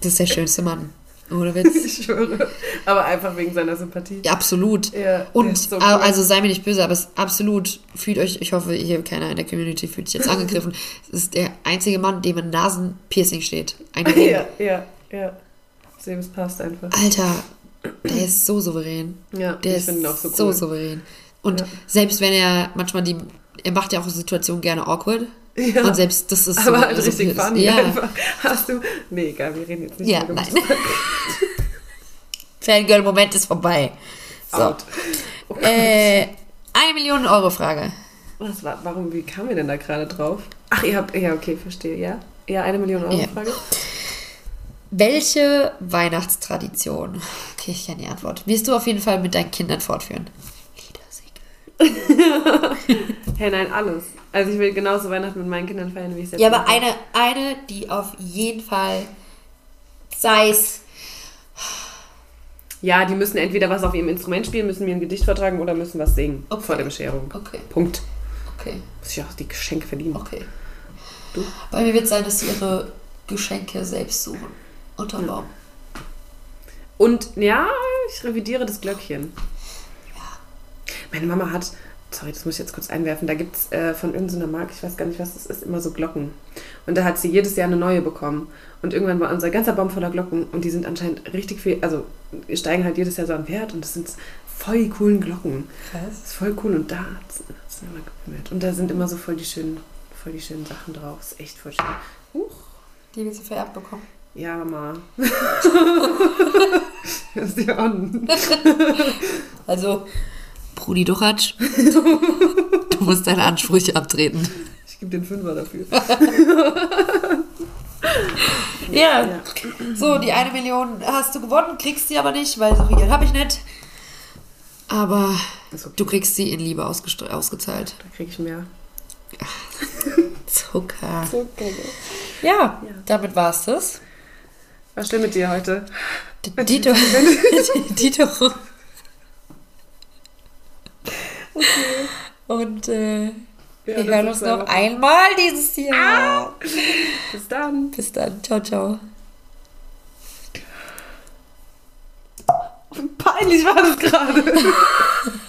Das ist der schönste Mann. Ohne Witz. Ich schwöre. Aber einfach wegen seiner Sympathie. Ja, absolut. Ja, Und so cool. also sei mir nicht böse, aber es absolut, fühlt euch, ich hoffe, hier keiner in der Community fühlt sich jetzt angegriffen. Es ist der einzige Mann, dem ein Nasenpiercing steht. Ein Ring. Ja, ja, ja. Sehen, es passt einfach. Alter, der ist so souverän. Ja, Der ich ist finde ihn auch so so cool. souverän. Und Ja. selbst wenn er manchmal die, er macht ja auch Situationen gerne awkward. Ja. Und selbst das ist so. Aber halt so richtig blöd. funny Ja, einfach. Hast du. Nee, egal, wir reden jetzt nicht ja nein. Fangirl-Moment ist vorbei. So. Out. Oh. Äh, eine Million Euro Frage. Was war, warum, wie kamen wir denn da gerade drauf? Ach, ihr habt, ja, okay, verstehe, ja. Ja, eine Million Euro Ja. Frage. Welche Weihnachtstradition, okay, ich kenne die Antwort, wirst du auf jeden Fall mit deinen Kindern fortführen? Hey, nein, alles. Also ich will genauso Weihnachten mit meinen Kindern feiern, wie ich es jetzt Ja, aber eine, eine, die auf jeden Fall, sei es, Ja, die müssen entweder was auf ihrem Instrument spielen, müssen mir ein Gedicht vortragen oder müssen was singen Okay. vor der Bescherung. okay, Punkt. okay, Muss ich auch die Geschenke verdienen. okay. Du? Bei mir wird es sein, dass sie ihre Geschenke selbst suchen. Unterm Baum. Und ja, ich revidiere das Glöckchen. Meine Mama hat, sorry, das muss ich jetzt kurz einwerfen, da gibt es äh, von irgendeiner Marke, ich weiß gar nicht, was das ist, immer so Glocken. Und da hat sie jedes Jahr eine neue bekommen. Und irgendwann war unser ganzer Baum voller Glocken und die sind anscheinend richtig viel, also steigen halt jedes Jahr so an Wert und das sind voll die coolen Glocken. Das ist voll cool und da hat sie immer gebimmelt. Und da sind immer so voll die schönen, voll die schönen Sachen drauf. Das ist echt voll schön. Huch. Die wird sie vererbt bekommen. Ja, Mama. das ist die an. Also, Brudi Duchatsch, du musst deine Ansprüche abtreten. Ich gebe den Fünfer dafür. Ja. Ja. So, die eine Million hast du gewonnen, kriegst sie aber nicht, weil so viel Geld habe ich nicht. Aber okay. du kriegst sie in Liebe ausgezahlt. Da kriege ich mehr. Zucker. Okay. Ja, Ja. damit war's das. Was stimmt mit dir heute? D- Dito. Dito. Und äh, Ja, wir hören uns noch einmal dieses Jahr. Bis dann. Bis dann. Ciao, ciao. Peinlich war das gerade.